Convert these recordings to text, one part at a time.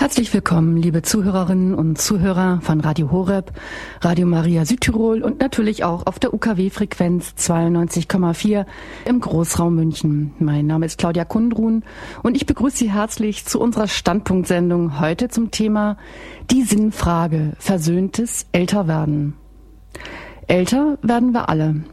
Herzlich willkommen, liebe Zuhörerinnen und Zuhörer von Radio Horeb, Radio Maria Südtirol und natürlich auch auf der UKW-Frequenz 92,4 im Großraum München. Mein Name ist Claudia Kundrun und ich begrüße Sie herzlich zu unserer Standpunktsendung heute zum Thema Die Sinnfrage Versöhntes Älterwerden. Älter werden wir alle.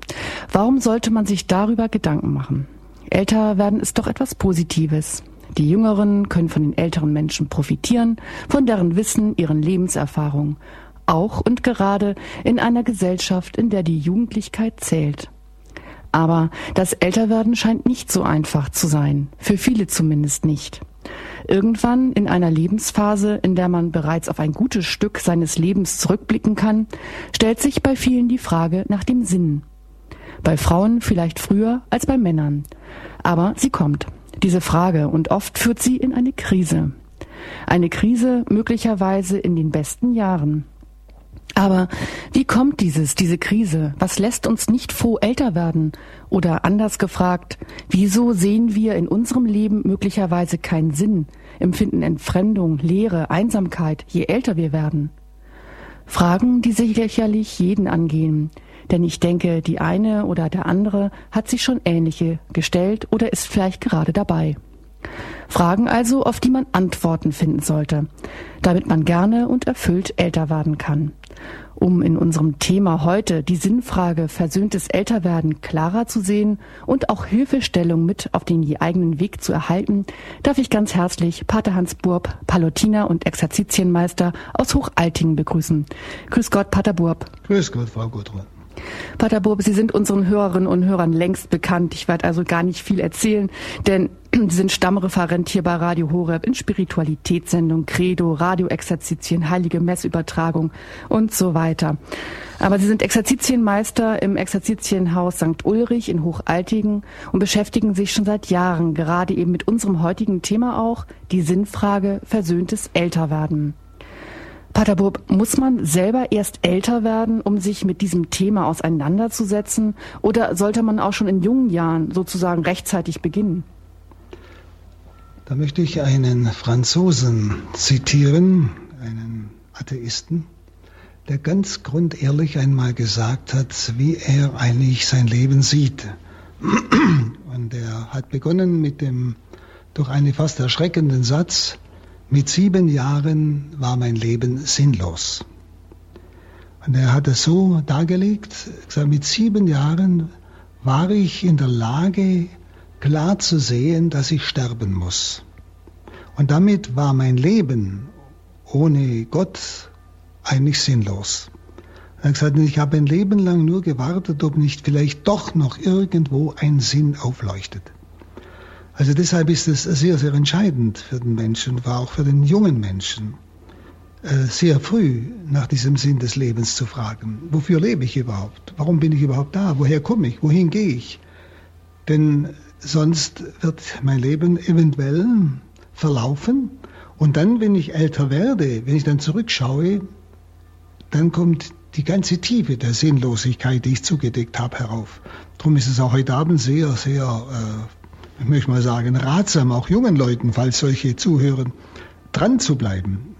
Warum sollte man sich darüber Gedanken machen? Älter werden ist doch etwas Positives. Die Jüngeren können von den älteren Menschen profitieren, von deren Wissen, ihren Lebenserfahrungen. Auch und gerade in einer Gesellschaft, in der die Jugendlichkeit zählt. Aber das Älterwerden scheint nicht so einfach zu sein, für viele zumindest nicht. Irgendwann in einer Lebensphase, in der man bereits auf ein gutes Stück seines Lebens zurückblicken kann, stellt sich bei vielen die Frage nach dem Sinn. Bei Frauen vielleicht früher als bei Männern. Aber sie kommt diese Frage und oft führt sie in eine Krise. Eine Krise möglicherweise in den besten Jahren. Aber wie kommt dieses, diese Krise? Was lässt uns nicht froh älter werden? Oder anders gefragt, wieso sehen wir in unserem Leben möglicherweise keinen Sinn, empfinden Entfremdung, Leere, Einsamkeit, je älter wir werden? Fragen, die sicherlich jeden angehen, denn ich denke, die eine oder der andere hat sich schon ähnliche gestellt oder ist vielleicht gerade dabei. Fragen also, auf die man Antworten finden sollte, damit man gerne und erfüllt älter werden kann. Um in unserem Thema heute die Sinnfrage versöhntes Älterwerden klarer zu sehen und auch Hilfestellung mit auf den je eigenen Weg zu erhalten, darf ich ganz herzlich Pater Hans Burb, Palutiner und Exerzitienmeister aus Hochaltingen begrüßen. Grüß Gott, Pater Burb. Grüß Gott, Frau Gudrun. Pater Burb, Sie sind unseren Hörerinnen und Hörern längst bekannt. Ich werde also gar nicht viel erzählen, denn Sie sind Stammreferent hier bei Radio Horeb in Spiritualitätssendung, Credo, Radioexerzitien, Heilige Messübertragung und so weiter. Aber Sie sind Exerzitienmeister im Exerzitienhaus St. Ulrich in Hochaltigen und beschäftigen sich schon seit Jahren gerade eben mit unserem heutigen Thema auch, die Sinnfrage versöhntes Älterwerden. Pater Burb, muss man selber erst älter werden, um sich mit diesem Thema auseinanderzusetzen? Oder sollte man auch schon in jungen Jahren sozusagen rechtzeitig beginnen? Da möchte ich einen Franzosen zitieren, einen Atheisten, der ganz grundehrlich einmal gesagt hat, wie er eigentlich sein Leben sieht. Und er hat begonnen mit dem durch einen fast erschreckenden Satz, mit sieben Jahren war mein Leben sinnlos. Und er hat es so dargelegt, gesagt, mit sieben Jahren war ich in der Lage, klar zu sehen, dass ich sterben muss. Und damit war mein Leben ohne Gott eigentlich sinnlos. Er hat gesagt, ich habe ein Leben lang nur gewartet, ob nicht vielleicht doch noch irgendwo ein Sinn aufleuchtet. Also deshalb ist es sehr, sehr entscheidend für den Menschen, war auch für den jungen Menschen, äh, sehr früh nach diesem Sinn des Lebens zu fragen. Wofür lebe ich überhaupt? Warum bin ich überhaupt da? Woher komme ich? Wohin gehe ich? Denn sonst wird mein Leben eventuell verlaufen. Und dann, wenn ich älter werde, wenn ich dann zurückschaue, dann kommt die ganze Tiefe der Sinnlosigkeit, die ich zugedeckt habe, herauf. Darum ist es auch heute Abend sehr, sehr äh, ich möchte mal sagen, ratsam, auch jungen Leuten, falls solche zuhören, dran zu bleiben,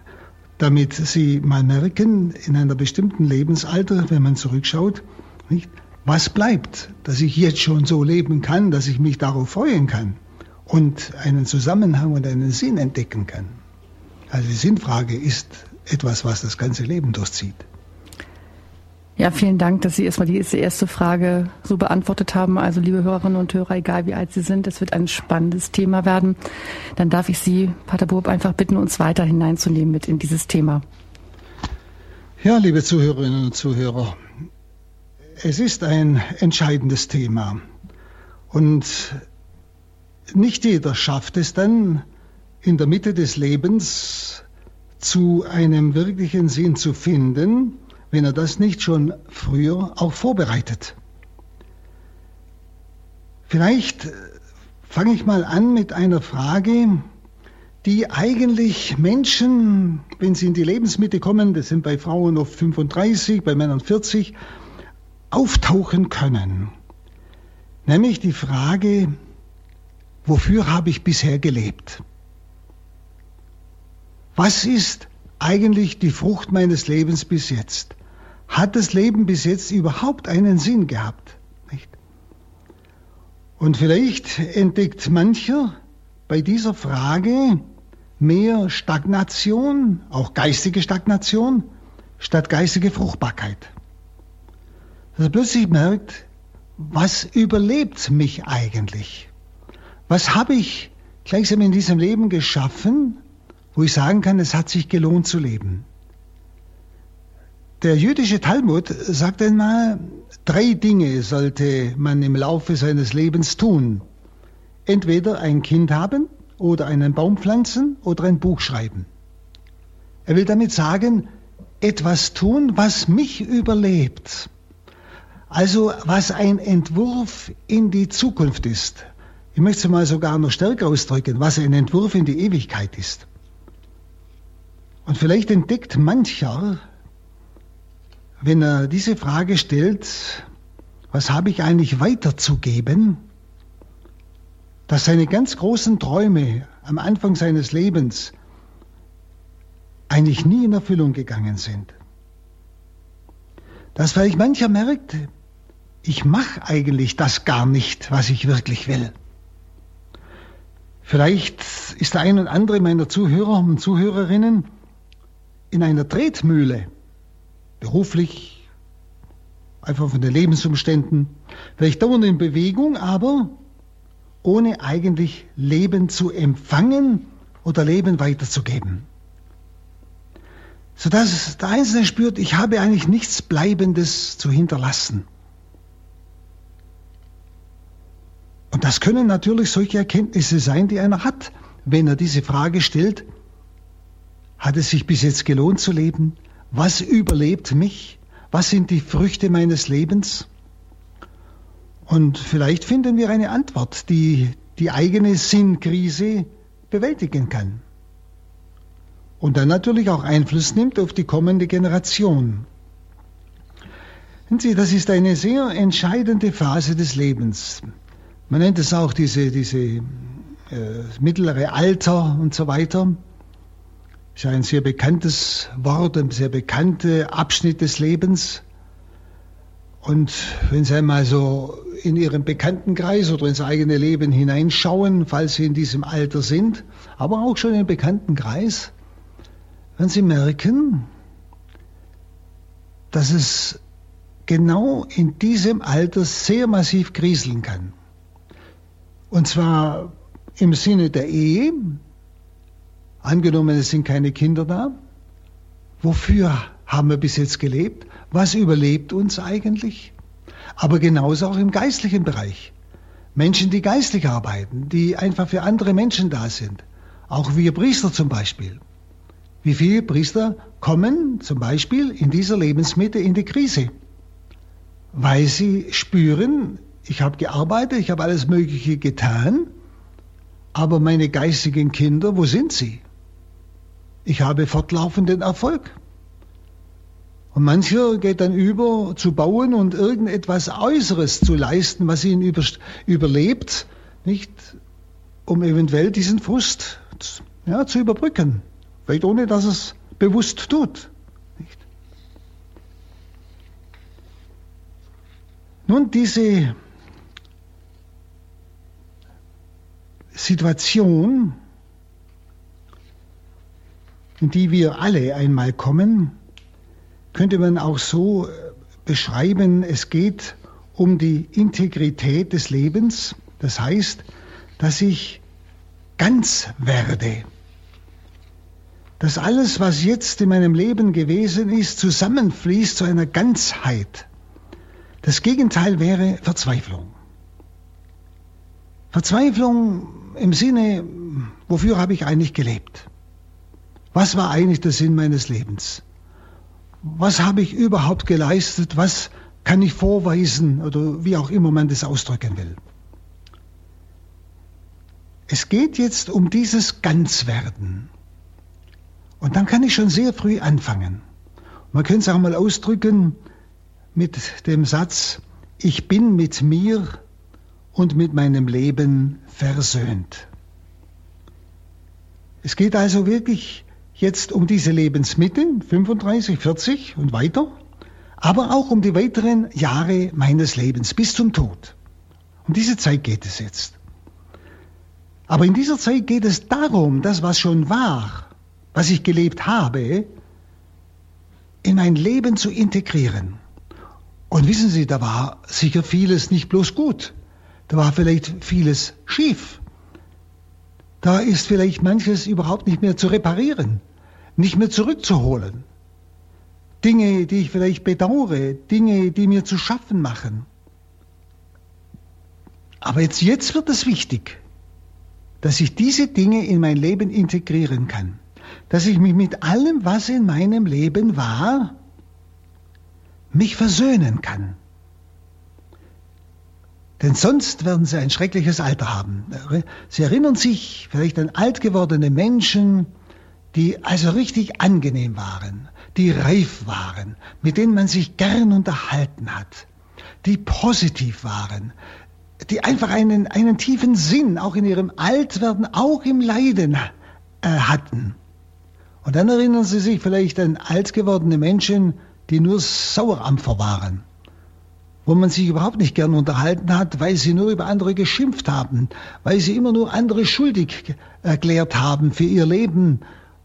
damit sie mal merken, in einer bestimmten Lebensalter, wenn man zurückschaut, nicht, was bleibt, dass ich jetzt schon so leben kann, dass ich mich darauf freuen kann und einen Zusammenhang und einen Sinn entdecken kann. Also die Sinnfrage ist etwas, was das ganze Leben durchzieht. Ja, vielen Dank, dass Sie erstmal die erste Frage so beantwortet haben. Also, liebe Hörerinnen und Hörer, egal wie alt Sie sind, es wird ein spannendes Thema werden. Dann darf ich Sie, Pater Burb, einfach bitten, uns weiter hineinzunehmen mit in dieses Thema. Ja, liebe Zuhörerinnen und Zuhörer, es ist ein entscheidendes Thema. Und nicht jeder schafft es dann, in der Mitte des Lebens zu einem wirklichen Sinn zu finden, wenn er das nicht schon früher auch vorbereitet. Vielleicht äh, fange ich mal an mit einer Frage, die eigentlich Menschen, wenn sie in die Lebensmitte kommen, das sind bei Frauen oft 35, bei Männern 40, auftauchen können. Nämlich die Frage, wofür habe ich bisher gelebt? Was ist eigentlich die Frucht meines Lebens bis jetzt? Hat das Leben bis jetzt überhaupt einen Sinn gehabt? Nicht? Und vielleicht entdeckt mancher bei dieser Frage mehr Stagnation, auch geistige Stagnation, statt geistige Fruchtbarkeit. Dass er plötzlich merkt, was überlebt mich eigentlich? Was habe ich gleichsam in diesem Leben geschaffen, wo ich sagen kann, es hat sich gelohnt zu leben? Der jüdische Talmud sagt einmal, drei Dinge sollte man im Laufe seines Lebens tun. Entweder ein Kind haben oder einen Baum pflanzen oder ein Buch schreiben. Er will damit sagen, etwas tun, was mich überlebt. Also was ein Entwurf in die Zukunft ist. Ich möchte es mal sogar noch stärker ausdrücken, was ein Entwurf in die Ewigkeit ist. Und vielleicht entdeckt mancher, wenn er diese Frage stellt, was habe ich eigentlich weiterzugeben, dass seine ganz großen Träume am Anfang seines Lebens eigentlich nie in Erfüllung gegangen sind. Dass vielleicht mancher merkt, ich mache eigentlich das gar nicht, was ich wirklich will. Vielleicht ist der ein und andere meiner Zuhörer und Zuhörerinnen in einer Tretmühle, beruflich, einfach von den Lebensumständen, vielleicht dauernd in Bewegung, aber ohne eigentlich Leben zu empfangen oder Leben weiterzugeben sodass der Einzelne spürt, ich habe eigentlich nichts Bleibendes zu hinterlassen. Und das können natürlich solche Erkenntnisse sein, die einer hat, wenn er diese Frage stellt, hat es sich bis jetzt gelohnt zu leben? Was überlebt mich? Was sind die Früchte meines Lebens? Und vielleicht finden wir eine Antwort, die die eigene Sinnkrise bewältigen kann und dann natürlich auch Einfluss nimmt auf die kommende Generation. Sehen Sie, das ist eine sehr entscheidende Phase des Lebens. Man nennt es auch diese, diese äh, mittlere Alter und so weiter. Ist ein sehr bekanntes Wort, ein sehr bekannter Abschnitt des Lebens. Und wenn Sie einmal so in Ihren Bekanntenkreis oder ins eigene Leben hineinschauen, falls Sie in diesem Alter sind, aber auch schon im Bekanntenkreis, werden Sie merken, dass es genau in diesem Alter sehr massiv kriseln kann. Und zwar im Sinne der Ehe, angenommen es sind keine Kinder da, wofür haben wir bis jetzt gelebt? Was überlebt uns eigentlich? Aber genauso auch im geistlichen Bereich. Menschen, die geistlich arbeiten, die einfach für andere Menschen da sind. Auch wir Priester zum Beispiel. Wie viele Priester kommen zum Beispiel in dieser Lebensmitte in die Krise? Weil sie spüren, ich habe gearbeitet, ich habe alles Mögliche getan, aber meine geistigen Kinder, wo sind sie? Ich habe fortlaufenden Erfolg. Und mancher geht dann über zu bauen und irgendetwas Äußeres zu leisten, was ihn über, überlebt, nicht, um eventuell diesen Frust ja, zu überbrücken. Vielleicht ohne, dass es bewusst tut. Nicht? Nun, diese Situation, in die wir alle einmal kommen, könnte man auch so beschreiben, es geht um die Integrität des Lebens, das heißt, dass ich ganz werde dass alles, was jetzt in meinem Leben gewesen ist, zusammenfließt zu einer Ganzheit. Das Gegenteil wäre Verzweiflung. Verzweiflung im Sinne, wofür habe ich eigentlich gelebt? Was war eigentlich der Sinn meines Lebens? Was habe ich überhaupt geleistet? Was kann ich vorweisen oder wie auch immer man das ausdrücken will? Es geht jetzt um dieses Ganzwerden. Und dann kann ich schon sehr früh anfangen. Man könnte es auch mal ausdrücken mit dem Satz, ich bin mit mir und mit meinem Leben versöhnt. Es geht also wirklich jetzt um diese Lebensmitte, 35, 40 und weiter, aber auch um die weiteren Jahre meines Lebens bis zum Tod. Um diese Zeit geht es jetzt. Aber in dieser Zeit geht es darum, das, was schon war, was ich gelebt habe, in mein Leben zu integrieren. Und wissen Sie, da war sicher vieles nicht bloß gut. Da war vielleicht vieles schief. Da ist vielleicht manches überhaupt nicht mehr zu reparieren, nicht mehr zurückzuholen. Dinge, die ich vielleicht bedauere, Dinge, die mir zu schaffen machen. Aber jetzt, jetzt wird es wichtig, dass ich diese Dinge in mein Leben integrieren kann. Dass ich mich mit allem, was in meinem Leben war, mich versöhnen kann. Denn sonst werden sie ein schreckliches Alter haben. Sie erinnern sich vielleicht an alt gewordene Menschen, die also richtig angenehm waren, die reif waren, mit denen man sich gern unterhalten hat, die positiv waren, die einfach einen, einen tiefen Sinn auch in ihrem Altwerden, auch im Leiden äh, hatten. Und dann erinnern Sie sich vielleicht an alt gewordene Menschen, die nur Sauerampfer waren, wo man sich überhaupt nicht gern unterhalten hat, weil sie nur über andere geschimpft haben, weil sie immer nur andere schuldig erklärt haben für ihr Leben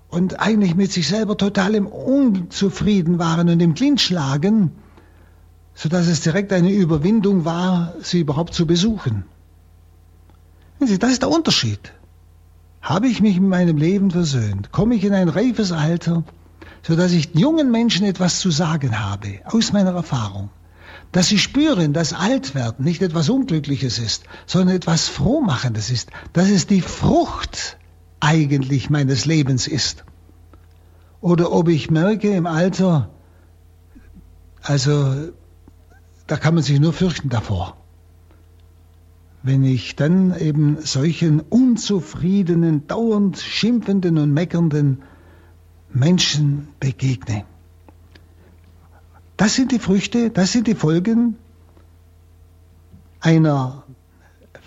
und eigentlich mit sich selber total im Unzufrieden waren und im Clinch lagen, sodass es direkt eine Überwindung war, sie überhaupt zu besuchen. Das ist der Unterschied. Habe ich mich in meinem Leben versöhnt? Komme ich in ein reifes Alter? so dass ich jungen Menschen etwas zu sagen habe, aus meiner Erfahrung. Dass sie spüren, dass Altwerden nicht etwas Unglückliches ist, sondern etwas Frohmachendes ist, dass es die Frucht eigentlich meines Lebens ist. Oder ob ich merke im Alter, also da kann man sich nur fürchten davor. Wenn ich dann eben solchen unzufriedenen, dauernd schimpfenden und meckernden Menschen begegne. Das sind die Früchte, das sind die Folgen einer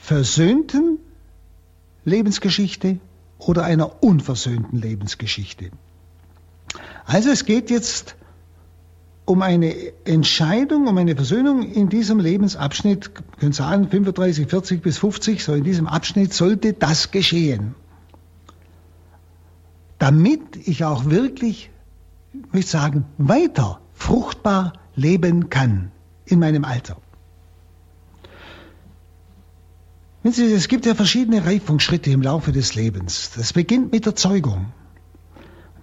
versöhnten Lebensgeschichte oder einer unversöhnten Lebensgeschichte. Also es geht jetzt um eine Entscheidung, um eine Versöhnung in diesem Lebensabschnitt, können sagen 35, 40 bis 50, so in diesem Abschnitt sollte das geschehen damit ich auch wirklich, möchte ich sagen, weiter fruchtbar leben kann in meinem Alter. Sie, es gibt ja verschiedene Reifungsschritte im Laufe des Lebens. Das beginnt mit der Zeugung.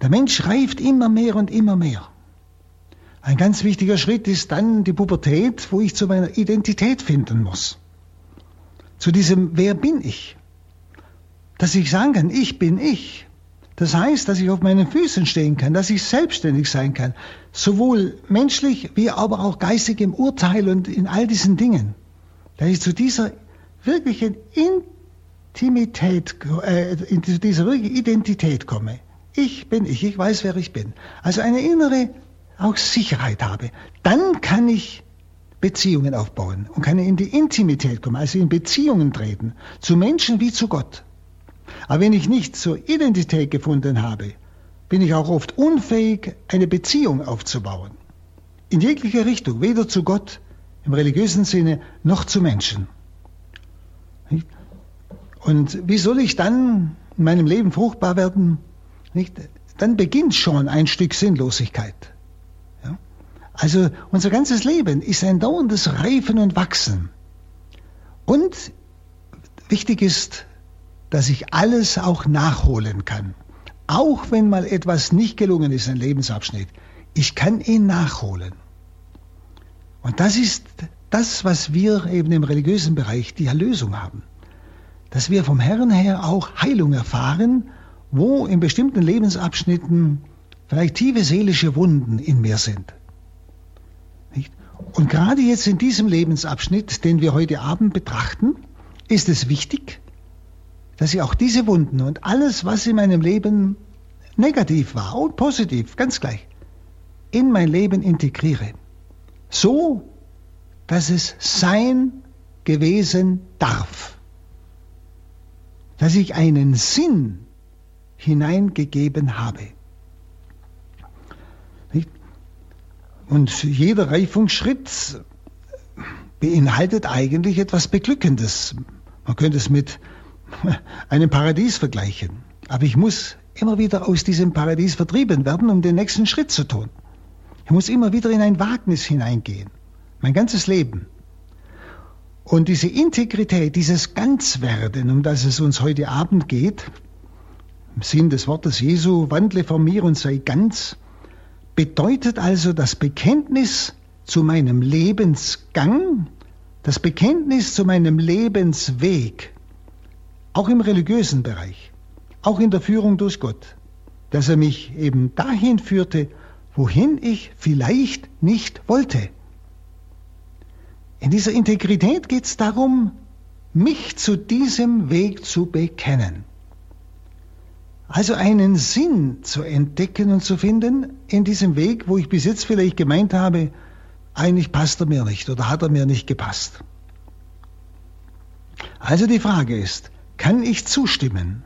Der Mensch reift immer mehr und immer mehr. Ein ganz wichtiger Schritt ist dann die Pubertät, wo ich zu meiner Identität finden muss. Zu diesem Wer bin ich? Dass ich sagen kann, ich bin ich. Das heißt, dass ich auf meinen Füßen stehen kann, dass ich selbstständig sein kann, sowohl menschlich wie aber auch geistig im Urteil und in all diesen Dingen. Dass ich zu dieser wirklichen Intimität, äh, zu dieser wirklichen Identität komme. Ich bin ich, ich weiß, wer ich bin. Also eine innere auch Sicherheit habe. Dann kann ich Beziehungen aufbauen und kann in die Intimität kommen, also in Beziehungen treten, zu Menschen wie zu Gott. Aber wenn ich nicht zur Identität gefunden habe, bin ich auch oft unfähig, eine Beziehung aufzubauen. In jeglicher Richtung, weder zu Gott im religiösen Sinne noch zu Menschen. Und wie soll ich dann in meinem Leben fruchtbar werden? Dann beginnt schon ein Stück Sinnlosigkeit. Also unser ganzes Leben ist ein dauerndes Reifen und Wachsen. Und wichtig ist, dass ich alles auch nachholen kann. Auch wenn mal etwas nicht gelungen ist, ein Lebensabschnitt. Ich kann ihn nachholen. Und das ist das, was wir eben im religiösen Bereich die Erlösung haben. Dass wir vom Herrn her auch Heilung erfahren, wo in bestimmten Lebensabschnitten vielleicht tiefe seelische Wunden in mir sind. Und gerade jetzt in diesem Lebensabschnitt, den wir heute Abend betrachten, ist es wichtig, dass ich auch diese Wunden und alles, was in meinem Leben negativ war und positiv, ganz gleich, in mein Leben integriere. So, dass es sein gewesen darf. Dass ich einen Sinn hineingegeben habe. Und jeder Reifungsschritt beinhaltet eigentlich etwas Beglückendes. Man könnte es mit einem Paradies vergleichen. Aber ich muss immer wieder aus diesem Paradies vertrieben werden, um den nächsten Schritt zu tun. Ich muss immer wieder in ein Wagnis hineingehen. Mein ganzes Leben. Und diese Integrität, dieses Ganzwerden, um das es uns heute Abend geht, im Sinn des Wortes Jesu, wandle vor mir und sei ganz, bedeutet also das Bekenntnis zu meinem Lebensgang, das Bekenntnis zu meinem Lebensweg, auch im religiösen Bereich, auch in der Führung durch Gott, dass er mich eben dahin führte, wohin ich vielleicht nicht wollte. In dieser Integrität geht es darum, mich zu diesem Weg zu bekennen. Also einen Sinn zu entdecken und zu finden in diesem Weg, wo ich bis jetzt vielleicht gemeint habe, eigentlich passt er mir nicht oder hat er mir nicht gepasst. Also die Frage ist, kann ich zustimmen,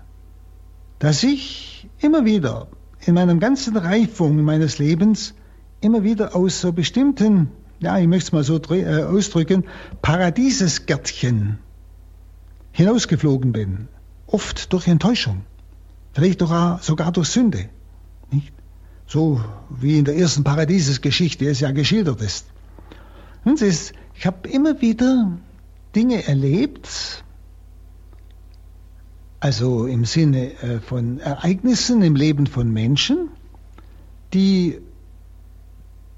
dass ich immer wieder in meinem ganzen Reifung meines Lebens immer wieder aus so bestimmten, ja, ich möchte es mal so äh, ausdrücken, Paradiesesgärtchen hinausgeflogen bin, oft durch Enttäuschung vielleicht sogar, durch Sünde. Nicht? So wie in der ersten Paradiesesgeschichte es ja geschildert ist. Und ist ich habe immer wieder Dinge erlebt, also im Sinne äh, von Ereignissen im Leben von Menschen, die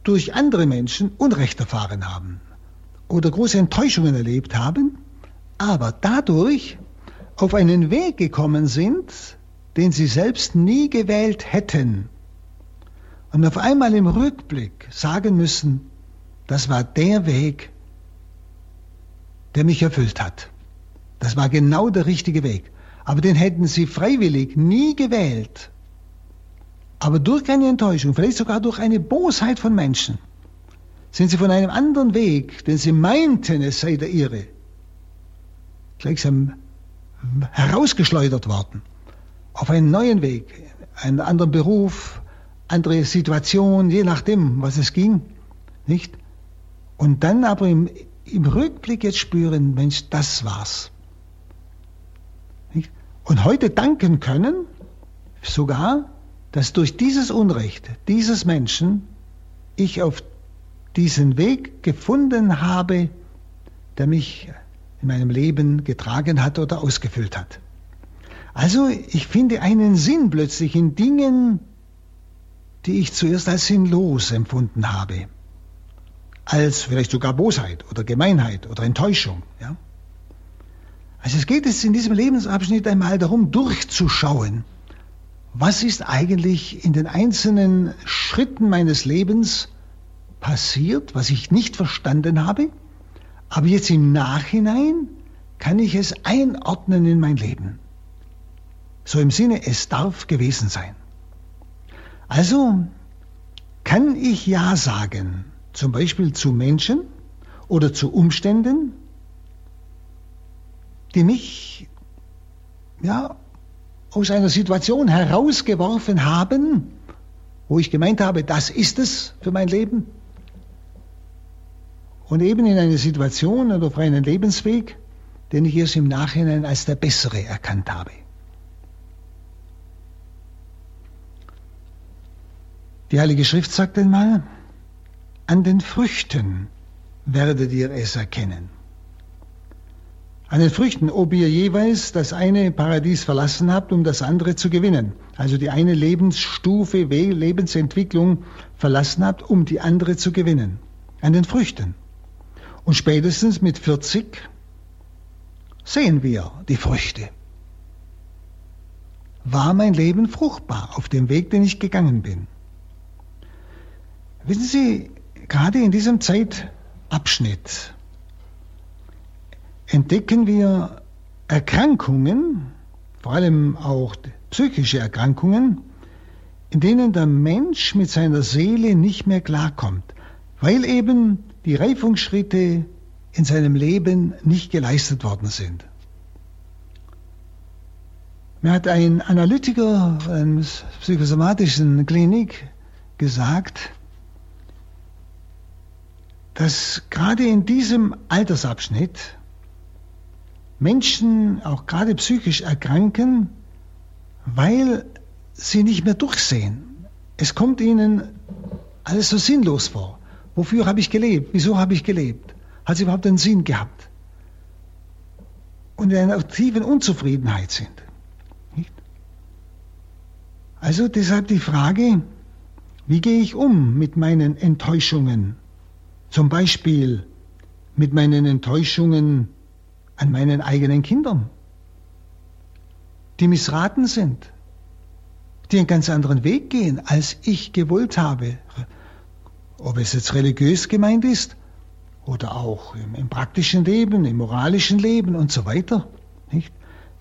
durch andere Menschen Unrecht erfahren haben oder große Enttäuschungen erlebt haben, aber dadurch auf einen Weg gekommen sind, den sie selbst nie gewählt hätten. Und auf einmal im Rückblick sagen müssen, das war der Weg, der mich erfüllt hat. Das war genau der richtige Weg. Aber den hätten sie freiwillig nie gewählt. Aber durch eine Enttäuschung, vielleicht sogar durch eine Bosheit von Menschen, sind sie von einem anderen Weg, den sie meinten, es sei der ihre, gleichsam herausgeschleudert worden auf einen neuen Weg, einen anderen Beruf, andere Situation, je nachdem, was es ging, nicht? Und dann aber im, im Rückblick jetzt spüren, Mensch, das war's. Und heute danken können, sogar, dass durch dieses Unrecht dieses Menschen ich auf diesen Weg gefunden habe, der mich in meinem Leben getragen hat oder ausgefüllt hat. Also ich finde einen Sinn plötzlich in Dingen, die ich zuerst als sinnlos empfunden habe. Als vielleicht sogar Bosheit oder Gemeinheit oder Enttäuschung. Ja? Also es geht jetzt in diesem Lebensabschnitt einmal darum, durchzuschauen, was ist eigentlich in den einzelnen Schritten meines Lebens passiert, was ich nicht verstanden habe, aber jetzt im Nachhinein kann ich es einordnen in mein Leben. So im Sinne, es darf gewesen sein. Also kann ich Ja sagen, zum Beispiel zu Menschen oder zu Umständen, die mich ja, aus einer Situation herausgeworfen haben, wo ich gemeint habe, das ist es für mein Leben. Und eben in eine Situation oder auf einen Lebensweg, den ich erst im Nachhinein als der bessere erkannt habe. Die Heilige Schrift sagt einmal, an den Früchten werdet ihr es erkennen. An den Früchten, ob ihr jeweils das eine Paradies verlassen habt, um das andere zu gewinnen. Also die eine Lebensstufe, Lebensentwicklung verlassen habt, um die andere zu gewinnen. An den Früchten. Und spätestens mit 40 sehen wir die Früchte. War mein Leben fruchtbar auf dem Weg, den ich gegangen bin? Wissen Sie, gerade in diesem Zeitabschnitt entdecken wir Erkrankungen, vor allem auch psychische Erkrankungen, in denen der Mensch mit seiner Seele nicht mehr klarkommt, weil eben die Reifungsschritte in seinem Leben nicht geleistet worden sind. Mir hat ein Analytiker einer psychosomatischen Klinik gesagt, dass gerade in diesem Altersabschnitt Menschen auch gerade psychisch erkranken, weil sie nicht mehr durchsehen. Es kommt ihnen alles so sinnlos vor. Wofür habe ich gelebt? Wieso habe ich gelebt? Hat es überhaupt einen Sinn gehabt? Und in einer tiefen Unzufriedenheit sind. Nicht? Also deshalb die Frage, wie gehe ich um mit meinen Enttäuschungen? Zum Beispiel mit meinen Enttäuschungen an meinen eigenen Kindern, die missraten sind, die einen ganz anderen Weg gehen, als ich gewollt habe. Ob es jetzt religiös gemeint ist oder auch im, im praktischen Leben, im moralischen Leben und so weiter. Nicht?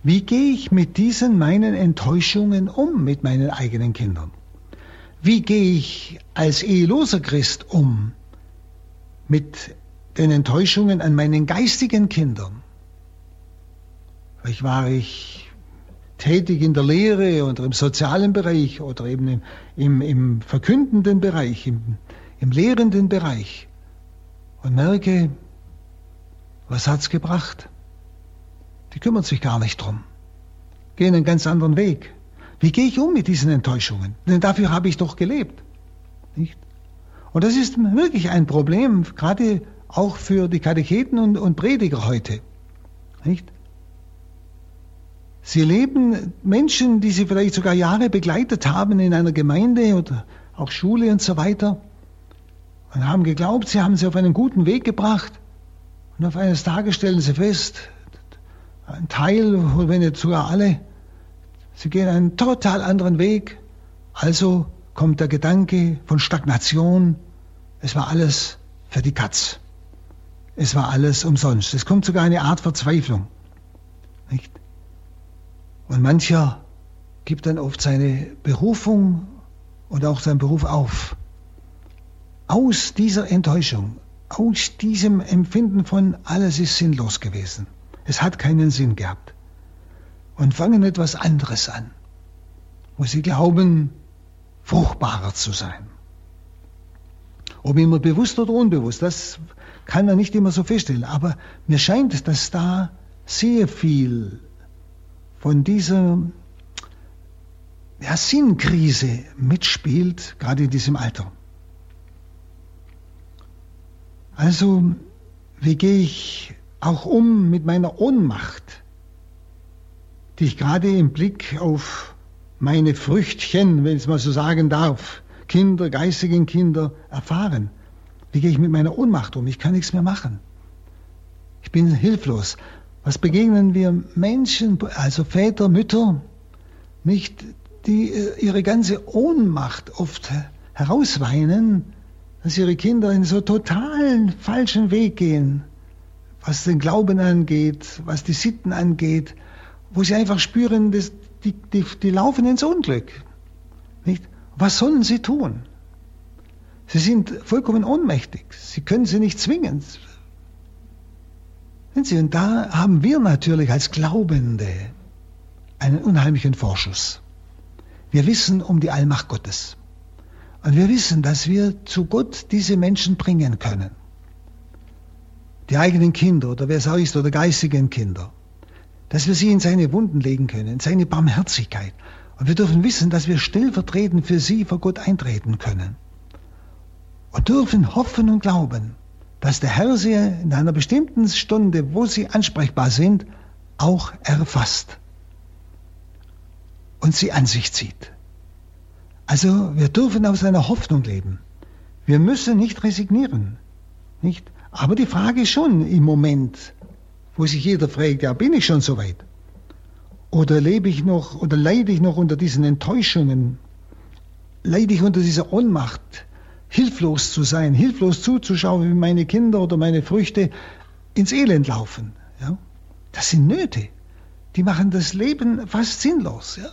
Wie gehe ich mit diesen meinen Enttäuschungen um, mit meinen eigenen Kindern? Wie gehe ich als eheloser Christ um mit den Enttäuschungen an meinen geistigen Kindern? Vielleicht war ich tätig in der Lehre oder im sozialen Bereich oder eben im, im, im verkündenden Bereich, im, im lehrenden Bereich und merke, was hat's gebracht? Die kümmern sich gar nicht drum, gehen einen ganz anderen Weg. Wie gehe ich um mit diesen Enttäuschungen? Denn dafür habe ich doch gelebt. Nicht? Und das ist wirklich ein Problem, gerade auch für die Katecheten und, und Prediger heute. Nicht? Sie leben Menschen, die sie vielleicht sogar Jahre begleitet haben in einer Gemeinde oder auch Schule und so weiter und haben geglaubt, sie haben sie auf einen guten Weg gebracht. Und auf eines Tages stellen sie fest, ein Teil, wenn nicht sogar alle, sie gehen einen total anderen Weg. Also kommt der Gedanke von Stagnation. Es war alles für die Katz. Es war alles umsonst. Es kommt sogar eine Art Verzweiflung. Nicht? Und mancher gibt dann oft seine Berufung und auch seinen Beruf auf. Aus dieser Enttäuschung, aus diesem Empfinden von alles ist sinnlos gewesen. Es hat keinen Sinn gehabt. Und fangen etwas anderes an, wo sie glauben, fruchtbarer zu sein. Ob immer bewusst oder unbewusst, das kann man nicht immer so feststellen. Aber mir scheint, dass da sehr viel von dieser ja, Sinnkrise mitspielt, gerade in diesem Alter. Also, wie gehe ich auch um mit meiner Ohnmacht, die ich gerade im Blick auf meine Früchtchen, wenn ich es mal so sagen darf, Kinder, geistigen Kinder erfahren. Wie gehe ich mit meiner Ohnmacht um? Ich kann nichts mehr machen. Ich bin hilflos. Was begegnen wir Menschen, also Väter, Mütter, nicht, die äh, ihre ganze Ohnmacht oft herausweinen, dass ihre Kinder in so totalen falschen Weg gehen, was den Glauben angeht, was die Sitten angeht, wo sie einfach spüren, dass die, die, die laufen ins Unglück. Nicht? Was sollen sie tun? Sie sind vollkommen ohnmächtig. Sie können sie nicht zwingen. Sie, und da haben wir natürlich als Glaubende einen unheimlichen Vorschuss. Wir wissen um die Allmacht Gottes. Und wir wissen, dass wir zu Gott diese Menschen bringen können. Die eigenen Kinder oder wer es auch ist, oder geistigen Kinder. Dass wir sie in seine Wunden legen können, in seine Barmherzigkeit. Und wir dürfen wissen, dass wir stellvertretend für sie vor Gott eintreten können. Und dürfen hoffen und glauben, dass der Herr sie in einer bestimmten Stunde, wo sie ansprechbar sind, auch erfasst und sie an sich zieht. Also wir dürfen aus einer Hoffnung leben. Wir müssen nicht resignieren, nicht? Aber die Frage ist schon im Moment, wo sich jeder fragt, ja, bin ich schon so weit? Oder lebe ich noch oder leide ich noch unter diesen Enttäuschungen? Leide ich unter dieser Ohnmacht? Hilflos zu sein, hilflos zuzuschauen, wie meine Kinder oder meine Früchte ins Elend laufen. Ja? Das sind Nöte. Die machen das Leben fast sinnlos. Ja?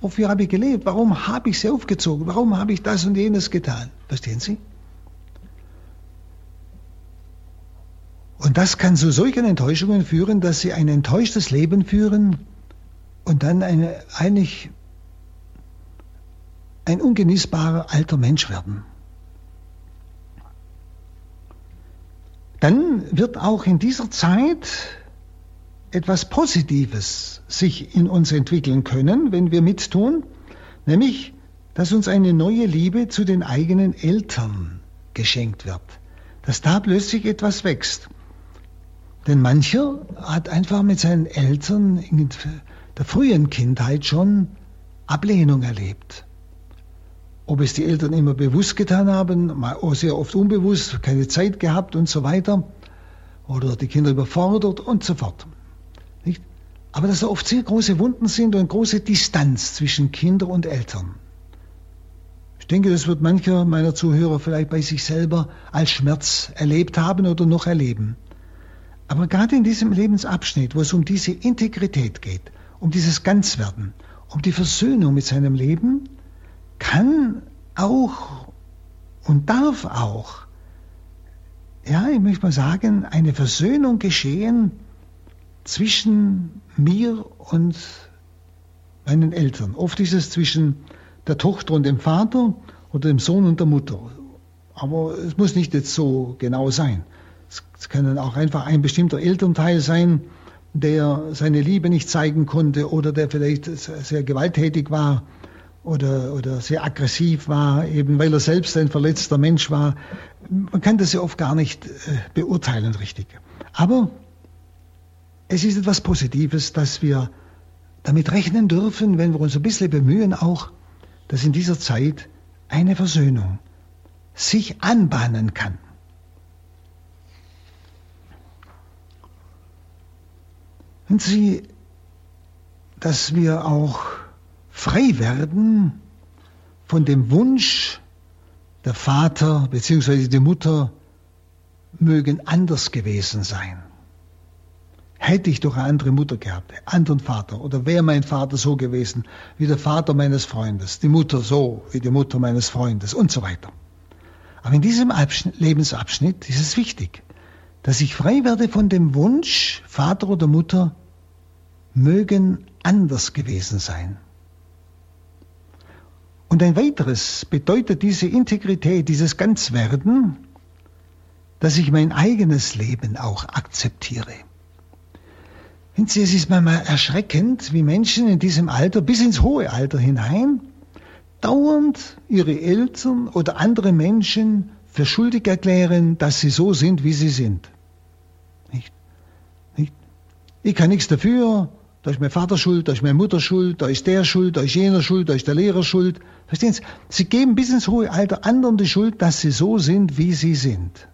Wofür habe ich gelebt? Warum habe ich sie aufgezogen? Warum habe ich das und jenes getan? Verstehen Sie? Und das kann zu solchen Enttäuschungen führen, dass sie ein enttäuschtes Leben führen und dann eine, eigentlich ein ungenießbarer alter Mensch werden. Dann wird auch in dieser Zeit etwas Positives sich in uns entwickeln können, wenn wir mittun, nämlich, dass uns eine neue Liebe zu den eigenen Eltern geschenkt wird, dass da plötzlich etwas wächst. Denn mancher hat einfach mit seinen Eltern in der frühen Kindheit schon Ablehnung erlebt. Ob es die Eltern immer bewusst getan haben, auch sehr oft unbewusst, keine Zeit gehabt und so weiter, oder die Kinder überfordert und so fort. Nicht? Aber dass da oft sehr große Wunden sind und große Distanz zwischen Kindern und Eltern. Ich denke, das wird mancher meiner Zuhörer vielleicht bei sich selber als Schmerz erlebt haben oder noch erleben. Aber gerade in diesem Lebensabschnitt, wo es um diese Integrität geht, um dieses Ganzwerden, um die Versöhnung mit seinem Leben, kann auch und darf auch, ja, ich möchte mal sagen, eine Versöhnung geschehen zwischen mir und meinen Eltern. Oft ist es zwischen der Tochter und dem Vater oder dem Sohn und der Mutter. Aber es muss nicht jetzt so genau sein. Es kann dann auch einfach ein bestimmter Elternteil sein, der seine Liebe nicht zeigen konnte oder der vielleicht sehr gewalttätig war oder, oder sehr aggressiv war, eben weil er selbst ein verletzter Mensch war. Man kann das ja oft gar nicht äh, beurteilen richtig. Aber es ist etwas Positives, dass wir damit rechnen dürfen, wenn wir uns ein bisschen bemühen, auch, dass in dieser Zeit eine Versöhnung sich anbahnen kann. Und Sie, dass wir auch frei werden von dem Wunsch, der Vater bzw. die Mutter mögen anders gewesen sein. Hätte ich doch eine andere Mutter gehabt, einen anderen Vater, oder wäre mein Vater so gewesen wie der Vater meines Freundes, die Mutter so wie die Mutter meines Freundes und so weiter. Aber in diesem Abschnitt, Lebensabschnitt ist es wichtig, dass ich frei werde von dem Wunsch, Vater oder Mutter mögen anders gewesen sein. Und ein weiteres bedeutet diese Integrität, dieses Ganzwerden, dass ich mein eigenes Leben auch akzeptiere. Es ist manchmal erschreckend, wie Menschen in diesem Alter bis ins hohe Alter hinein dauernd ihre Eltern oder andere Menschen für schuldig erklären, dass sie so sind, wie sie sind. Nicht? Nicht? Ich kann nichts dafür, da ist mein Vater schuld, da ist meine Mutter schuld, da ist der schuld, da ist jener schuld, da ist der Lehrer schuld. Verstehen Sie? Sie geben bis ins hohe Alter anderen die Schuld, dass sie so sind, wie sie sind.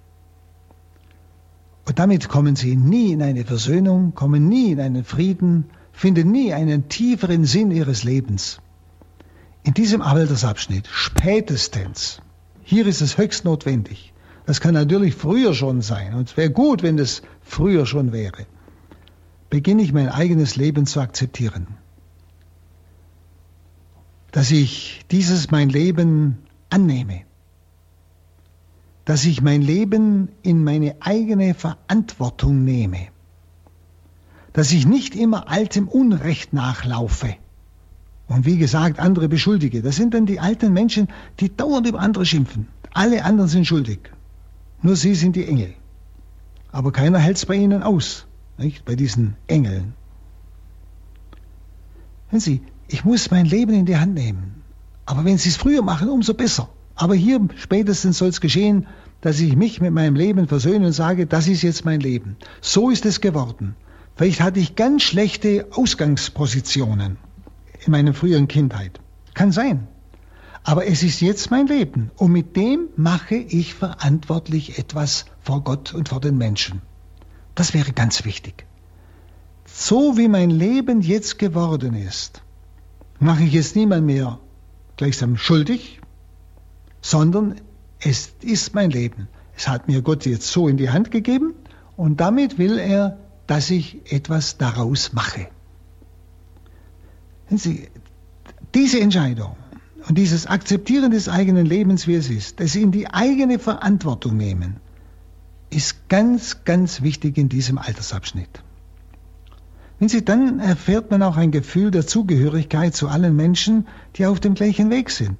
Und damit kommen sie nie in eine Versöhnung, kommen nie in einen Frieden, finden nie einen tieferen Sinn ihres Lebens. In diesem Altersabschnitt spätestens, hier ist es höchst notwendig. Das kann natürlich früher schon sein und es wäre gut, wenn es früher schon wäre beginne ich mein eigenes Leben zu akzeptieren. Dass ich dieses mein Leben annehme. Dass ich mein Leben in meine eigene Verantwortung nehme. Dass ich nicht immer altem Unrecht nachlaufe. Und wie gesagt, andere beschuldige. Das sind dann die alten Menschen, die dauernd über andere schimpfen. Alle anderen sind schuldig. Nur sie sind die Engel. Aber keiner hält es bei ihnen aus nicht? bei diesen Engeln. Wenn Sie, ich muss mein Leben in die Hand nehmen. Aber wenn Sie es früher machen, umso besser. Aber hier spätestens soll es geschehen, dass ich mich mit meinem Leben versöhne und sage, das ist jetzt mein Leben. So ist es geworden. Vielleicht hatte ich ganz schlechte Ausgangspositionen in meiner früheren Kindheit. Kann sein. Aber es ist jetzt mein Leben und mit dem mache ich verantwortlich etwas vor Gott und vor den Menschen. Das wäre ganz wichtig. So wie mein Leben jetzt geworden ist, mache ich jetzt niemand mehr gleichsam schuldig, sondern es ist mein Leben. Es hat mir Gott jetzt so in die Hand gegeben und damit will er, dass ich etwas daraus mache. Sie, diese Entscheidung und dieses Akzeptieren des eigenen Lebens, wie es ist, das in die eigene Verantwortung nehmen, ist ganz, ganz wichtig in diesem Altersabschnitt. Wenn Sie dann erfährt man auch ein Gefühl der Zugehörigkeit zu allen Menschen, die auf dem gleichen Weg sind,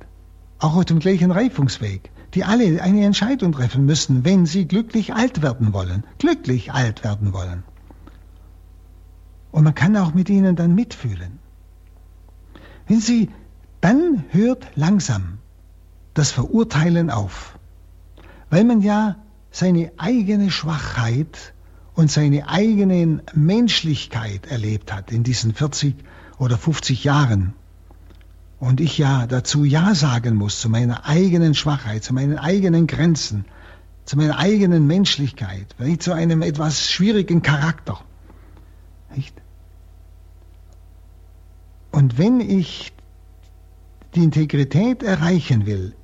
auch auf dem gleichen Reifungsweg, die alle eine Entscheidung treffen müssen, wenn sie glücklich alt werden wollen. Glücklich alt werden wollen. Und man kann auch mit ihnen dann mitfühlen. Wenn sie, dann hört langsam das Verurteilen auf. Weil man ja seine eigene Schwachheit und seine eigene Menschlichkeit erlebt hat in diesen 40 oder 50 Jahren und ich ja dazu Ja sagen muss zu meiner eigenen Schwachheit, zu meinen eigenen Grenzen, zu meiner eigenen Menschlichkeit, nicht zu einem etwas schwierigen Charakter. Nicht? Und wenn ich die Integrität erreichen will,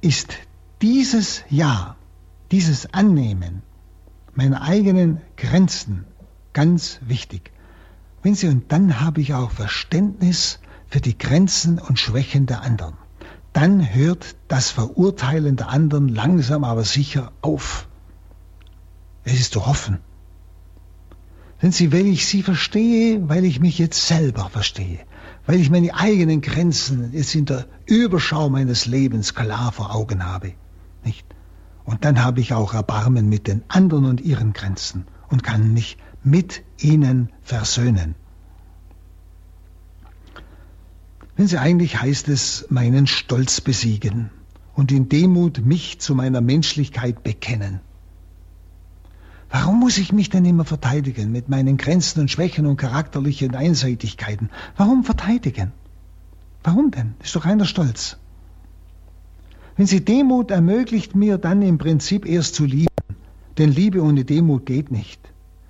ist dieses Ja, dieses Annehmen meiner eigenen Grenzen ganz wichtig. Wenn Sie, und dann habe ich auch Verständnis für die Grenzen und Schwächen der anderen. Dann hört das Verurteilen der anderen langsam aber sicher auf. Es ist zu hoffen. Denn Sie, weil ich Sie verstehe, weil ich mich jetzt selber verstehe, weil ich meine eigenen Grenzen jetzt in der Überschau meines Lebens klar vor Augen habe, nicht? Und dann habe ich auch Erbarmen mit den anderen und ihren Grenzen und kann mich mit ihnen versöhnen. Wenn sie eigentlich heißt es, meinen Stolz besiegen und in Demut mich zu meiner Menschlichkeit bekennen. Warum muss ich mich denn immer verteidigen mit meinen Grenzen und Schwächen und charakterlichen Einseitigkeiten? Warum verteidigen? Warum denn? Ist doch einer stolz. Wenn sie Demut ermöglicht mir dann im Prinzip erst zu lieben, denn Liebe ohne Demut geht nicht.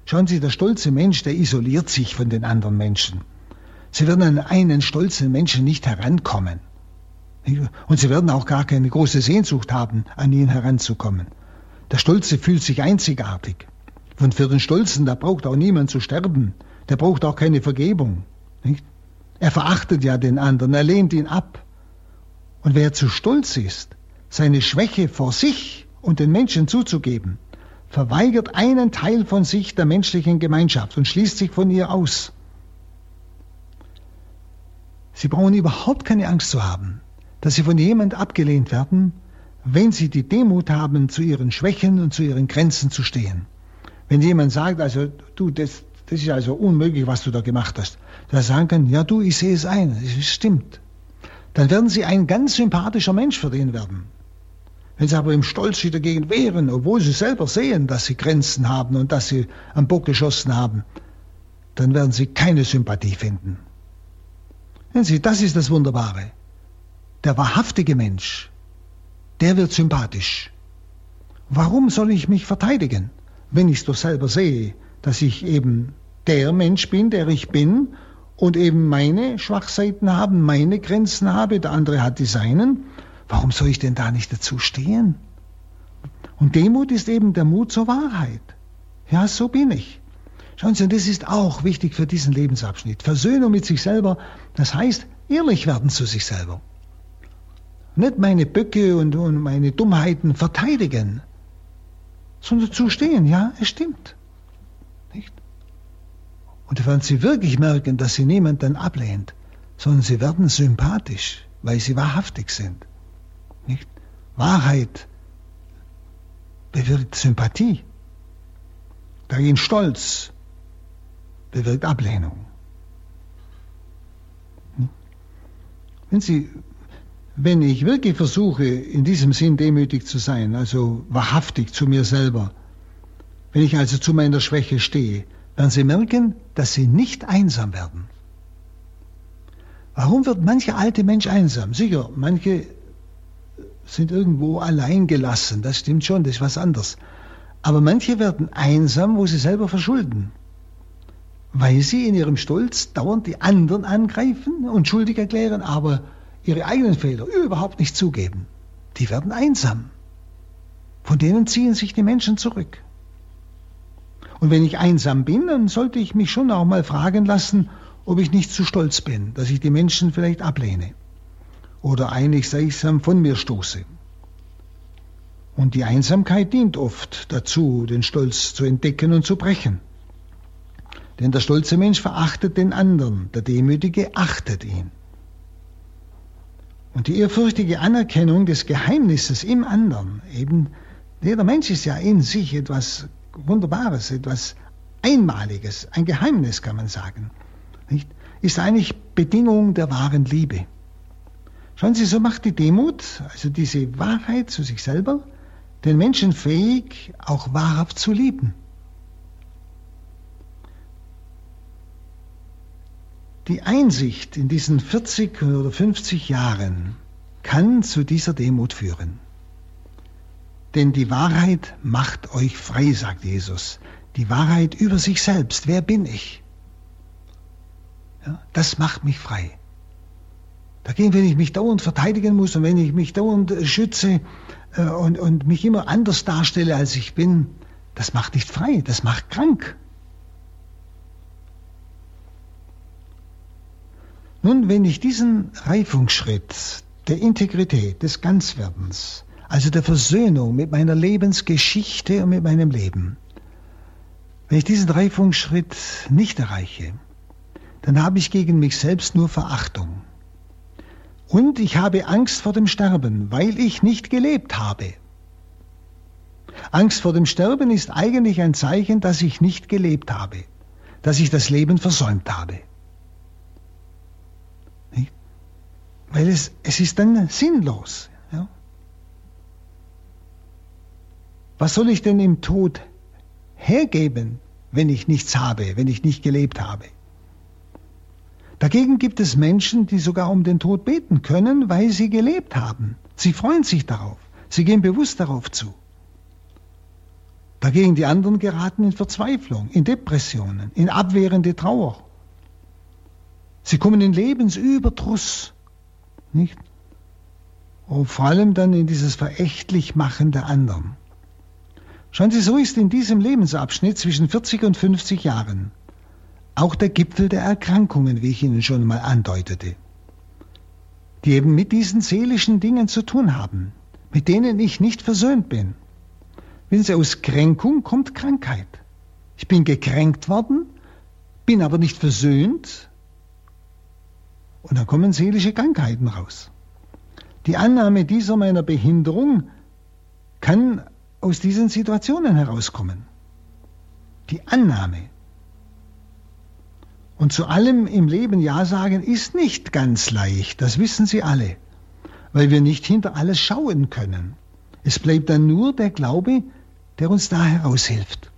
Schauen Sie, der stolze Mensch, der isoliert sich von den anderen Menschen. Sie werden an einen stolzen Menschen nicht herankommen. Und sie werden auch gar keine große Sehnsucht haben, an ihn heranzukommen. Der Stolze fühlt sich einzigartig. Und für den Stolzen, da braucht auch niemand zu sterben. Der braucht auch keine Vergebung. Nicht? Er verachtet ja den anderen, er lehnt ihn ab. Und wer zu stolz ist, seine Schwäche vor sich und den Menschen zuzugeben, verweigert einen Teil von sich der menschlichen Gemeinschaft und schließt sich von ihr aus. Sie brauchen überhaupt keine Angst zu haben, dass Sie von jemand abgelehnt werden, wenn Sie die Demut haben, zu Ihren Schwächen und zu Ihren Grenzen zu stehen. Wenn jemand sagt, also du, das, das ist also unmöglich, was du da gemacht hast, da sagen können, ja du, ich sehe es ein, es stimmt. Dann werden Sie ein ganz sympathischer Mensch für den werden. Wenn Sie aber im Stolz sich dagegen wehren, obwohl Sie selber sehen, dass Sie Grenzen haben und dass Sie am Bock geschossen haben, dann werden Sie keine Sympathie finden. Sehen Sie, das ist das Wunderbare. Der wahrhaftige Mensch, der wird sympathisch. Warum soll ich mich verteidigen, wenn ich es doch selber sehe, dass ich eben der Mensch bin, der ich bin und eben meine Schwachseiten haben, meine Grenzen habe, der andere hat die seinen. Warum soll ich denn da nicht dazu stehen? Und Demut ist eben der Mut zur Wahrheit. Ja, so bin ich. Schauen Sie, und das ist auch wichtig für diesen Lebensabschnitt. Versöhnung mit sich selber, das heißt ehrlich werden zu sich selber. Nicht meine Böcke und, und meine Dummheiten verteidigen, sondern zu stehen, ja, es stimmt. Nicht? Und werden Sie wirklich merken, dass Sie niemanden ablehnt, sondern Sie werden sympathisch, weil Sie wahrhaftig sind. Nicht? Wahrheit bewirkt Sympathie. Dagegen Stolz bewirkt Ablehnung. Wenn Sie, wenn ich wirklich versuche, in diesem Sinn demütig zu sein, also wahrhaftig zu mir selber, wenn ich also zu meiner Schwäche stehe, werden Sie merken, dass Sie nicht einsam werden. Warum wird mancher alte Mensch einsam? Sicher, manche sind irgendwo allein gelassen, das stimmt schon, das ist was anderes. Aber manche werden einsam, wo sie selber verschulden weil sie in ihrem Stolz dauernd die anderen angreifen und schuldig erklären, aber ihre eigenen Fehler überhaupt nicht zugeben. Die werden einsam. Von denen ziehen sich die Menschen zurück. Und wenn ich einsam bin, dann sollte ich mich schon auch mal fragen lassen, ob ich nicht zu stolz bin, dass ich die Menschen vielleicht ablehne oder einig gleichsam von mir stoße. Und die Einsamkeit dient oft dazu, den Stolz zu entdecken und zu brechen. Denn der stolze Mensch verachtet den anderen, der Demütige achtet ihn. Und die ehrfürchtige Anerkennung des Geheimnisses im anderen, eben jeder Mensch ist ja in sich etwas Wunderbares, etwas Einmaliges, ein Geheimnis kann man sagen, nicht? ist eigentlich Bedingung der wahren Liebe. Schauen Sie, so macht die Demut, also diese Wahrheit zu sich selber, den Menschen fähig, auch wahrhaft zu lieben. Die Einsicht in diesen 40 oder 50 Jahren kann zu dieser Demut führen. Denn die Wahrheit macht euch frei, sagt Jesus. Die Wahrheit über sich selbst. Wer bin ich? Ja, das macht mich frei. Dagegen, wenn ich mich dauernd verteidigen muss und wenn ich mich dauernd schütze äh, und, und mich immer anders darstelle, als ich bin, das macht nicht frei, das macht krank. Nun, wenn ich diesen Reifungsschritt der Integrität, des Ganzwerdens, also der Versöhnung mit meiner Lebensgeschichte und mit meinem Leben, wenn ich diesen Reifungsschritt nicht erreiche, dann habe ich gegen mich selbst nur Verachtung. Und ich habe Angst vor dem Sterben, weil ich nicht gelebt habe. Angst vor dem Sterben ist eigentlich ein Zeichen, dass ich nicht gelebt habe, dass ich das Leben versäumt habe. Weil es, es ist dann sinnlos. Ja? Was soll ich denn im Tod hergeben, wenn ich nichts habe, wenn ich nicht gelebt habe? Dagegen gibt es Menschen, die sogar um den Tod beten können, weil sie gelebt haben. Sie freuen sich darauf. Sie gehen bewusst darauf zu. Dagegen die anderen geraten in Verzweiflung, in Depressionen, in abwehrende Trauer. Sie kommen in Lebensüberdruss nicht? Und vor allem dann in dieses verächtlich Machen der anderen. Schauen Sie, so ist in diesem Lebensabschnitt zwischen 40 und 50 Jahren auch der Gipfel der Erkrankungen, wie ich Ihnen schon mal andeutete, die eben mit diesen seelischen Dingen zu tun haben, mit denen ich nicht versöhnt bin. Wenn Sie aus Kränkung kommt Krankheit. Ich bin gekränkt worden, bin aber nicht versöhnt, und dann kommen seelische Krankheiten raus. Die Annahme dieser meiner Behinderung kann aus diesen Situationen herauskommen. Die Annahme. Und zu allem im Leben Ja sagen ist nicht ganz leicht, das wissen Sie alle, weil wir nicht hinter alles schauen können. Es bleibt dann nur der Glaube, der uns da heraushilft.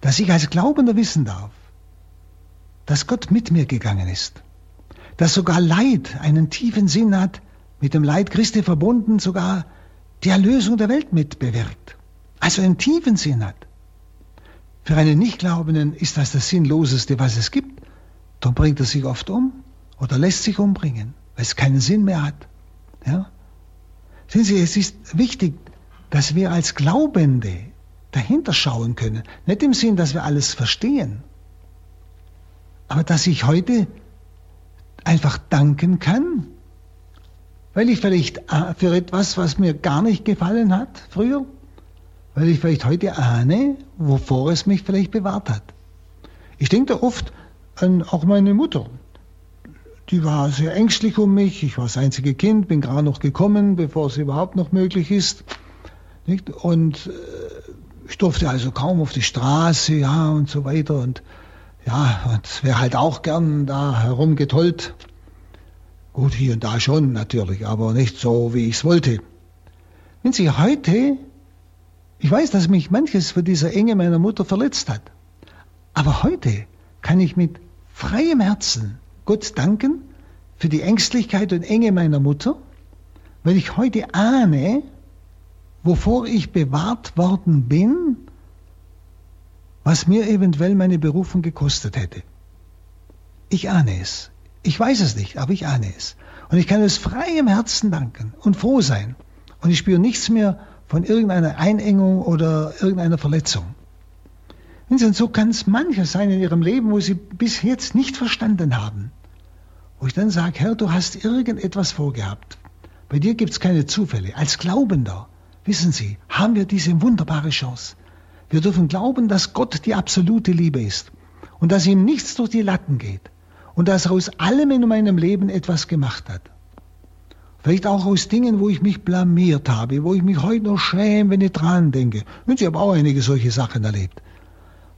Dass ich als Glaubender wissen darf, dass Gott mit mir gegangen ist dass sogar Leid einen tiefen Sinn hat, mit dem Leid Christi verbunden sogar die Erlösung der Welt mitbewirkt. Also einen tiefen Sinn hat. Für einen Nichtglaubenden ist das das Sinnloseste, was es gibt. Darum bringt er sich oft um oder lässt sich umbringen, weil es keinen Sinn mehr hat. Ja? Sehen Sie, es ist wichtig, dass wir als Glaubende dahinter schauen können. Nicht im Sinn, dass wir alles verstehen, aber dass ich heute einfach danken kann, weil ich vielleicht äh, für etwas, was mir gar nicht gefallen hat früher, weil ich vielleicht heute ahne, wovor es mich vielleicht bewahrt hat. Ich denke da oft an auch meine Mutter. Die war sehr ängstlich um mich. Ich war das einzige Kind, bin gerade noch gekommen, bevor es überhaupt noch möglich ist. Nicht? Und äh, ich durfte also kaum auf die Straße, ja, und so weiter. Und ja, und wäre halt auch gern da herumgetollt. Gut, hier und da schon natürlich, aber nicht so, wie ich es wollte. Wenn Sie heute, ich weiß, dass mich manches für diese Enge meiner Mutter verletzt hat, aber heute kann ich mit freiem Herzen Gott danken für die Ängstlichkeit und Enge meiner Mutter, weil ich heute ahne, wovor ich bewahrt worden bin was mir eventuell meine Berufung gekostet hätte. Ich ahne es. Ich weiß es nicht, aber ich ahne es. Und ich kann es frei im Herzen danken und froh sein. Und ich spüre nichts mehr von irgendeiner Einengung oder irgendeiner Verletzung. Und so kann es manches sein in ihrem Leben, wo sie bis jetzt nicht verstanden haben. Wo ich dann sage, Herr, du hast irgendetwas vorgehabt. Bei dir gibt es keine Zufälle. Als Glaubender, wissen Sie, haben wir diese wunderbare Chance. Wir dürfen glauben, dass Gott die absolute Liebe ist und dass ihm nichts durch die Latten geht und dass er aus allem in meinem Leben etwas gemacht hat. Vielleicht auch aus Dingen, wo ich mich blamiert habe, wo ich mich heute noch schäme, wenn ich dran denke. Und ich habe auch einige solche Sachen erlebt.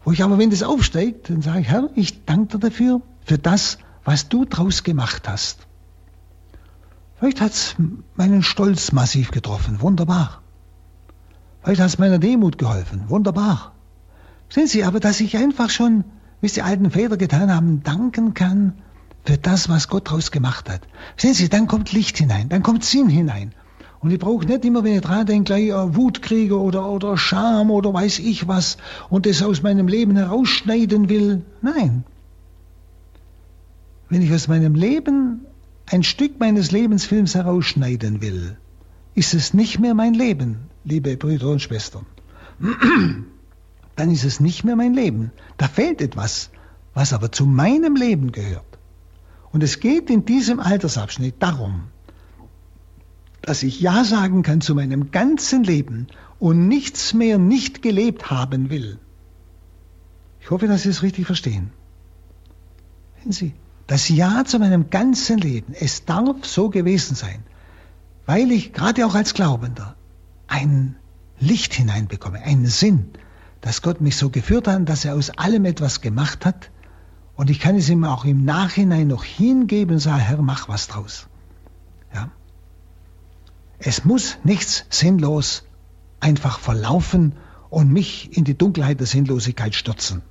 Wo ich aber, wenn das aufsteigt, dann sage ich, Herr, ich danke dir dafür, für das, was du draus gemacht hast. Vielleicht hat es meinen Stolz massiv getroffen, wunderbar. Vielleicht hat es meiner Demut geholfen, wunderbar. Sehen Sie aber, dass ich einfach schon, wie es die alten Väter getan haben, danken kann für das, was Gott draus gemacht hat. Sehen Sie, dann kommt Licht hinein, dann kommt Sinn hinein. Und ich brauche nicht immer, wenn ich dran denke, gleich äh, Wut kriege oder, oder Scham oder weiß ich was und das aus meinem Leben herausschneiden will. Nein. Wenn ich aus meinem Leben ein Stück meines Lebensfilms herausschneiden will, ist es nicht mehr mein Leben, liebe Brüder und Schwestern. Dann ist es nicht mehr mein Leben. Da fehlt etwas, was aber zu meinem Leben gehört. Und es geht in diesem Altersabschnitt darum, dass ich Ja sagen kann zu meinem ganzen Leben und nichts mehr nicht gelebt haben will. Ich hoffe, dass Sie es richtig verstehen. Sehen Sie, das Ja zu meinem ganzen Leben, es darf so gewesen sein, weil ich gerade auch als Glaubender ein Licht hineinbekomme, einen Sinn, dass Gott mich so geführt hat, dass er aus allem etwas gemacht hat und ich kann es ihm auch im Nachhinein noch hingeben und sagen, Herr, mach was draus. Ja. Es muss nichts sinnlos einfach verlaufen und mich in die Dunkelheit der Sinnlosigkeit stürzen.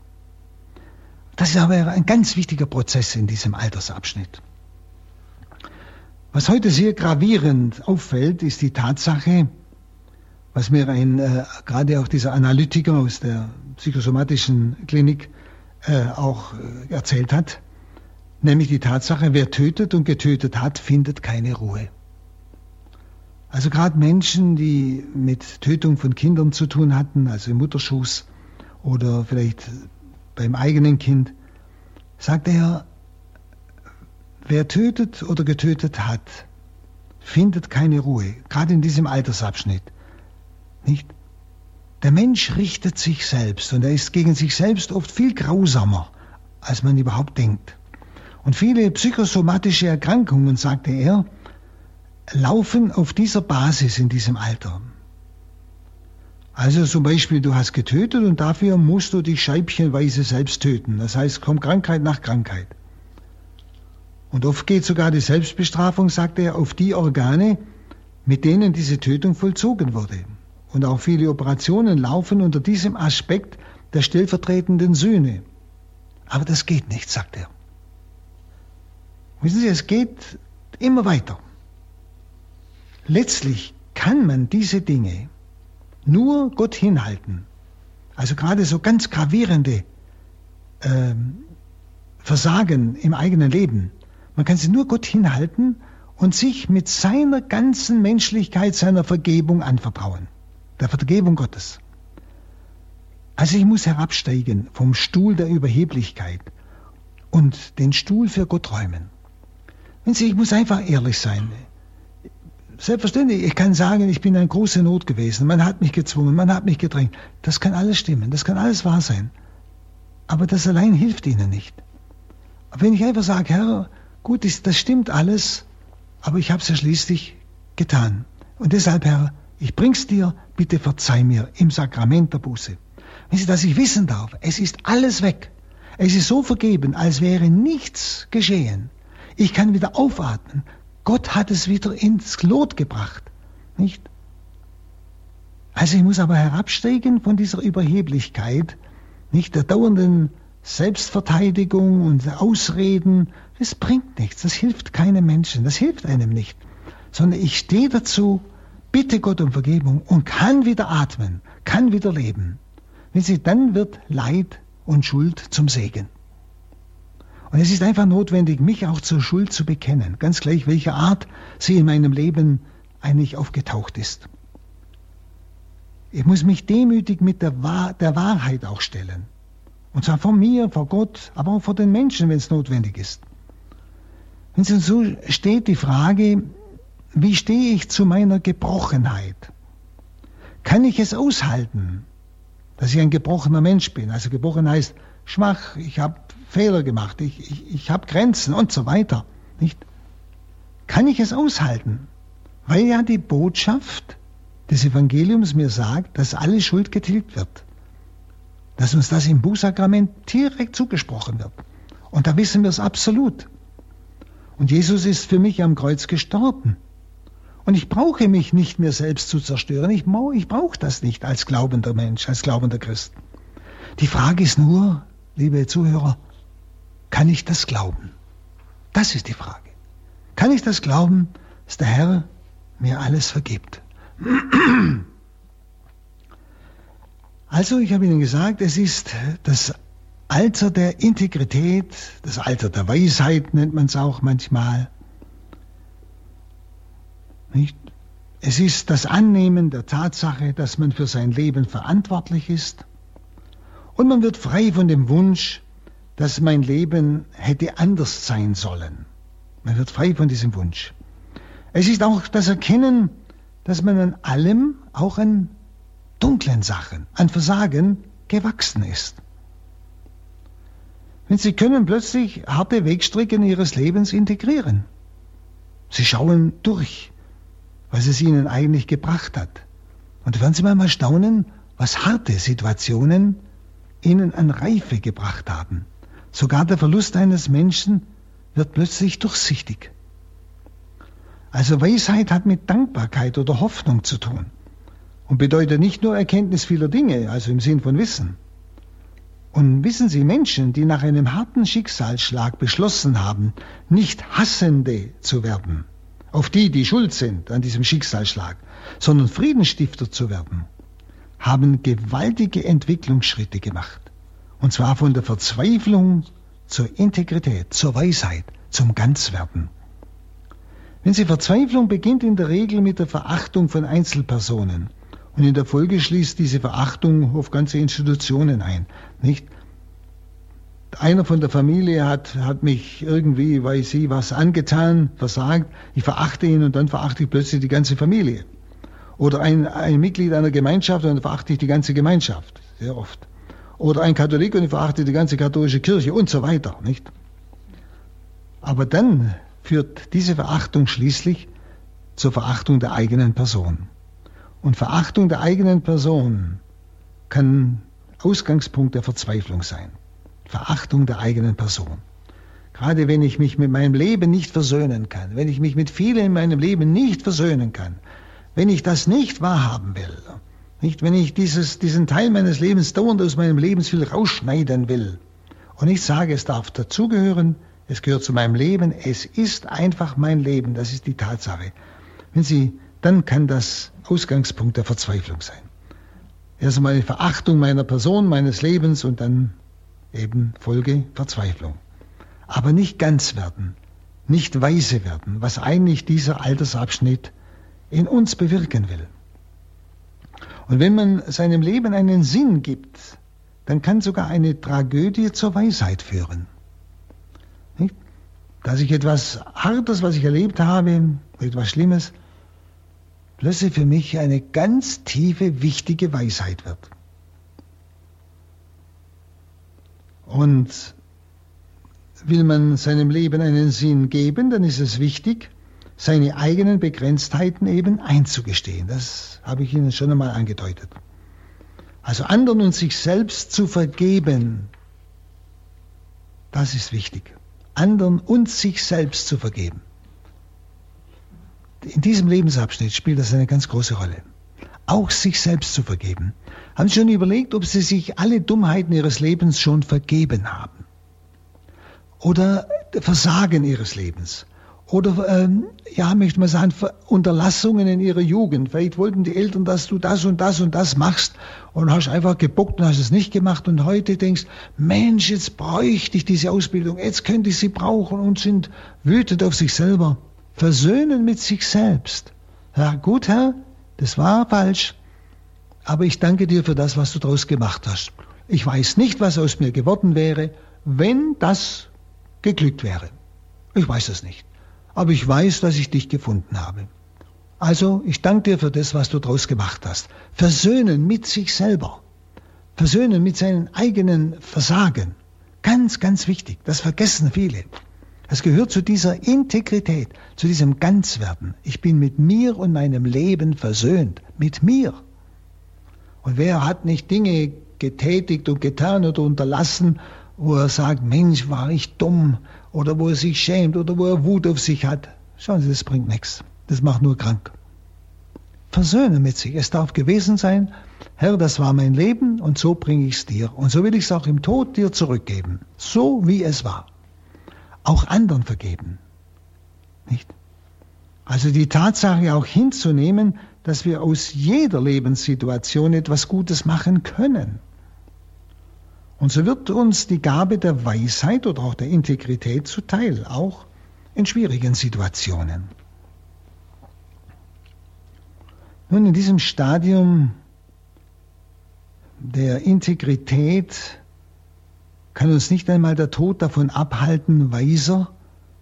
Das ist aber ein ganz wichtiger Prozess in diesem Altersabschnitt. Was heute sehr gravierend auffällt, ist die Tatsache, was mir ein, äh, gerade auch dieser Analytiker aus der psychosomatischen Klinik äh, auch äh, erzählt hat, nämlich die Tatsache, wer tötet und getötet hat, findet keine Ruhe. Also gerade Menschen, die mit Tötung von Kindern zu tun hatten, also im Mutterschuss oder vielleicht beim eigenen Kind, sagt er, wer tötet oder getötet hat, findet keine Ruhe, gerade in diesem Altersabschnitt. Nicht? Der Mensch richtet sich selbst und er ist gegen sich selbst oft viel grausamer, als man überhaupt denkt. Und viele psychosomatische Erkrankungen, sagte er, laufen auf dieser Basis in diesem Alter. Also zum Beispiel, du hast getötet und dafür musst du dich scheibchenweise selbst töten. Das heißt, kommt Krankheit nach Krankheit. Und oft geht sogar die Selbstbestrafung, sagt er, auf die Organe, mit denen diese Tötung vollzogen wurde. Und auch viele Operationen laufen unter diesem Aspekt der stellvertretenden Sühne. Aber das geht nicht, sagt er. Wissen Sie, es geht immer weiter. Letztlich kann man diese Dinge nur Gott hinhalten. Also gerade so ganz gravierende äh, Versagen im eigenen Leben. Man kann sie nur Gott hinhalten und sich mit seiner ganzen Menschlichkeit, seiner Vergebung anvertrauen. Der Vergebung Gottes. Also ich muss herabsteigen vom Stuhl der Überheblichkeit und den Stuhl für Gott räumen. Wenn Sie, ich muss einfach ehrlich sein. Selbstverständlich, ich kann sagen, ich bin eine große Not gewesen. Man hat mich gezwungen, man hat mich gedrängt. Das kann alles stimmen, das kann alles wahr sein. Aber das allein hilft Ihnen nicht. Wenn ich einfach sage, Herr, gut, das stimmt alles, aber ich habe es ja schließlich getan. Und deshalb, Herr, ich bring's dir, bitte verzeih mir im Sakrament der Buße. Wenn Sie, dass ich wissen darf, es ist alles weg. Es ist so vergeben, als wäre nichts geschehen. Ich kann wieder aufatmen. Gott hat es wieder ins Lot gebracht. Nicht? Also ich muss aber herabsteigen von dieser Überheblichkeit, nicht der dauernden Selbstverteidigung und Ausreden. Das bringt nichts, das hilft keinem Menschen, das hilft einem nicht. Sondern ich stehe dazu, bitte Gott um Vergebung und kann wieder atmen, kann wieder leben. Wenn sie, dann wird Leid und Schuld zum Segen. Und es ist einfach notwendig, mich auch zur Schuld zu bekennen, ganz gleich welcher Art sie in meinem Leben eigentlich aufgetaucht ist. Ich muss mich demütig mit der, Wahr der Wahrheit auch stellen. Und zwar vor mir, vor Gott, aber auch vor den Menschen, wenn es notwendig ist. Wenn es so steht die Frage, wie stehe ich zu meiner Gebrochenheit? Kann ich es aushalten, dass ich ein gebrochener Mensch bin? Also gebrochen heißt schwach, ich habe Fehler gemacht, ich, ich, ich habe Grenzen und so weiter. Nicht? Kann ich es aushalten? Weil ja die Botschaft des Evangeliums mir sagt, dass alle Schuld getilgt wird. Dass uns das im Bußsakrament direkt zugesprochen wird. Und da wissen wir es absolut. Und Jesus ist für mich am Kreuz gestorben. Und ich brauche mich nicht mehr selbst zu zerstören. Ich, ich brauche das nicht als glaubender Mensch, als glaubender Christ. Die Frage ist nur, liebe Zuhörer, kann ich das glauben? Das ist die Frage. Kann ich das glauben, dass der Herr mir alles vergibt? Also, ich habe Ihnen gesagt, es ist das Alter der Integrität, das Alter der Weisheit nennt man es auch manchmal. Nicht? Es ist das Annehmen der Tatsache, dass man für sein Leben verantwortlich ist. Und man wird frei von dem Wunsch, dass mein Leben hätte anders sein sollen. Man wird frei von diesem Wunsch. Es ist auch das Erkennen, dass man an allem, auch an dunklen Sachen, an Versagen gewachsen ist. Wenn Sie können plötzlich harte Wegstrecken Ihres Lebens integrieren. Sie schauen durch, was es Ihnen eigentlich gebracht hat. Und werden Sie mal staunen, was harte Situationen Ihnen an Reife gebracht haben. Sogar der Verlust eines Menschen wird plötzlich durchsichtig. Also Weisheit hat mit Dankbarkeit oder Hoffnung zu tun und bedeutet nicht nur Erkenntnis vieler Dinge, also im Sinn von Wissen. Und wissen Sie, Menschen, die nach einem harten Schicksalsschlag beschlossen haben, nicht Hassende zu werden, auf die, die schuld sind an diesem Schicksalsschlag, sondern Friedensstifter zu werden, haben gewaltige Entwicklungsschritte gemacht. Und zwar von der Verzweiflung zur Integrität, zur Weisheit, zum Ganzwerden. Wenn Sie Verzweiflung beginnt in der Regel mit der Verachtung von Einzelpersonen und in der Folge schließt diese Verachtung auf ganze Institutionen ein, nicht? Einer von der Familie hat, hat mich irgendwie, weiß sie, was angetan, versagt. Ich verachte ihn und dann verachte ich plötzlich die ganze Familie. Oder ein, ein Mitglied einer Gemeinschaft und dann verachte ich die ganze Gemeinschaft. Sehr oft oder ein Katholik und ich verachte die ganze katholische Kirche und so weiter, nicht? Aber dann führt diese Verachtung schließlich zur Verachtung der eigenen Person. Und Verachtung der eigenen Person kann Ausgangspunkt der Verzweiflung sein. Verachtung der eigenen Person. Gerade wenn ich mich mit meinem Leben nicht versöhnen kann, wenn ich mich mit vielen in meinem Leben nicht versöhnen kann, wenn ich das nicht wahrhaben will, nicht, wenn ich dieses, diesen Teil meines Lebens dauernd aus meinem Lebenswil rausschneiden will. Und ich sage, es darf dazugehören, es gehört zu meinem Leben, es ist einfach mein Leben, das ist die Tatsache. Wenn Sie, dann kann das Ausgangspunkt der Verzweiflung sein. Erst einmal eine Verachtung meiner Person, meines Lebens und dann eben Folge Verzweiflung. Aber nicht ganz werden, nicht weise werden, was eigentlich dieser Altersabschnitt in uns bewirken will. Und wenn man seinem Leben einen Sinn gibt, dann kann sogar eine Tragödie zur Weisheit führen. Nicht? Dass ich etwas Hartes, was ich erlebt habe, etwas Schlimmes, plötzlich für mich eine ganz tiefe, wichtige Weisheit wird. Und will man seinem Leben einen Sinn geben, dann ist es wichtig, seine eigenen Begrenztheiten eben einzugestehen. Das habe ich Ihnen schon einmal angedeutet. Also anderen und sich selbst zu vergeben, das ist wichtig. Anderen und sich selbst zu vergeben. In diesem Lebensabschnitt spielt das eine ganz große Rolle. Auch sich selbst zu vergeben. Haben Sie schon überlegt, ob Sie sich alle Dummheiten Ihres Lebens schon vergeben haben? Oder Versagen Ihres Lebens? oder ähm, ja, möchte man sagen, Unterlassungen in ihrer Jugend. Vielleicht wollten die Eltern, dass du das und das und das machst und hast einfach gebuckt und hast es nicht gemacht und heute denkst, Mensch, jetzt bräuchte ich diese Ausbildung, jetzt könnte ich sie brauchen und sind wütend auf sich selber. Versöhnen mit sich selbst. Ja, gut, Herr, das war falsch, aber ich danke dir für das, was du daraus gemacht hast. Ich weiß nicht, was aus mir geworden wäre, wenn das geglückt wäre. Ich weiß es nicht aber ich weiß, dass ich dich gefunden habe. Also, ich danke dir für das, was du daraus gemacht hast. Versöhnen mit sich selber. Versöhnen mit seinen eigenen Versagen. Ganz, ganz wichtig. Das vergessen viele. Das gehört zu dieser Integrität, zu diesem Ganzwerden. Ich bin mit mir und meinem Leben versöhnt. Mit mir. Und wer hat nicht Dinge getätigt und getan oder unterlassen, wo er sagt, Mensch, war ich dumm, oder wo er sich schämt, oder wo er Wut auf sich hat. Schauen Sie, das bringt nichts. Das macht nur krank. Versöhnen mit sich. Es darf gewesen sein, Herr, das war mein Leben und so bringe ich es dir. Und so will ich es auch im Tod dir zurückgeben. So wie es war. Auch anderen vergeben. Nicht? Also die Tatsache auch hinzunehmen, dass wir aus jeder Lebenssituation etwas Gutes machen können. Und so wird uns die Gabe der Weisheit oder auch der Integrität zuteil, auch in schwierigen Situationen. Nun, in diesem Stadium der Integrität kann uns nicht einmal der Tod davon abhalten, weiser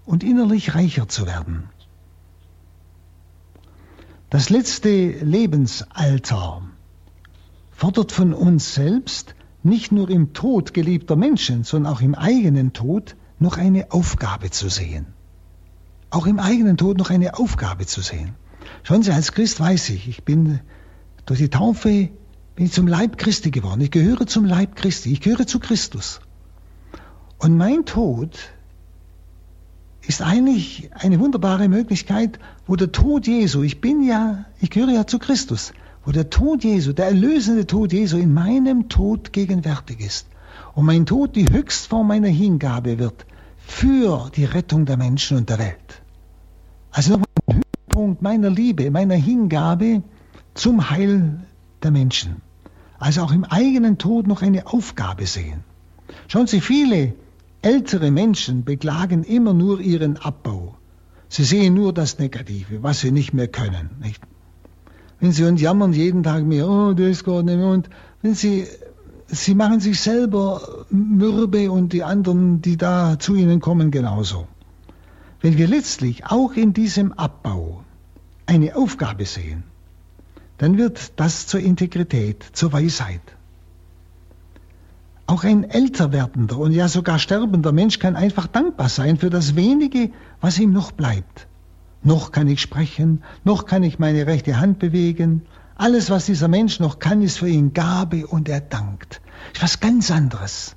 und innerlich reicher zu werden. Das letzte Lebensalter fordert von uns selbst nicht nur im Tod geliebter Menschen, sondern auch im eigenen Tod noch eine Aufgabe zu sehen. Auch im eigenen Tod noch eine Aufgabe zu sehen. Schauen Sie, als Christ weiß ich, ich bin durch die Taufe bin ich zum Leib Christi geworden. Ich gehöre zum Leib Christi. Ich gehöre zu Christus. Und mein Tod ist eigentlich eine wunderbare Möglichkeit, wo der Tod Jesu, ich bin ja, ich gehöre ja zu Christus, wo der Tod Jesu, der erlösende Tod Jesu in meinem Tod gegenwärtig ist und mein Tod die Höchstform meiner Hingabe wird für die Rettung der Menschen und der Welt. Also nochmal ein Höhepunkt meiner Liebe, meiner Hingabe zum Heil der Menschen. Also auch im eigenen Tod noch eine Aufgabe sehen. Schauen Sie, viele ältere Menschen beklagen immer nur ihren Abbau. Sie sehen nur das Negative, was sie nicht mehr können. Nicht? wenn sie und jammern jeden Tag mehr, oh, das geht nicht mehr. Und wenn sie, sie machen sich selber mürbe und die anderen, die da zu ihnen kommen, genauso. Wenn wir letztlich auch in diesem Abbau eine Aufgabe sehen, dann wird das zur Integrität, zur Weisheit. Auch ein älter werdender und ja sogar sterbender Mensch kann einfach dankbar sein für das wenige, was ihm noch bleibt. Noch kann ich sprechen, noch kann ich meine rechte Hand bewegen. Alles, was dieser Mensch noch kann, ist für ihn Gabe und er dankt. Ist was ganz anderes.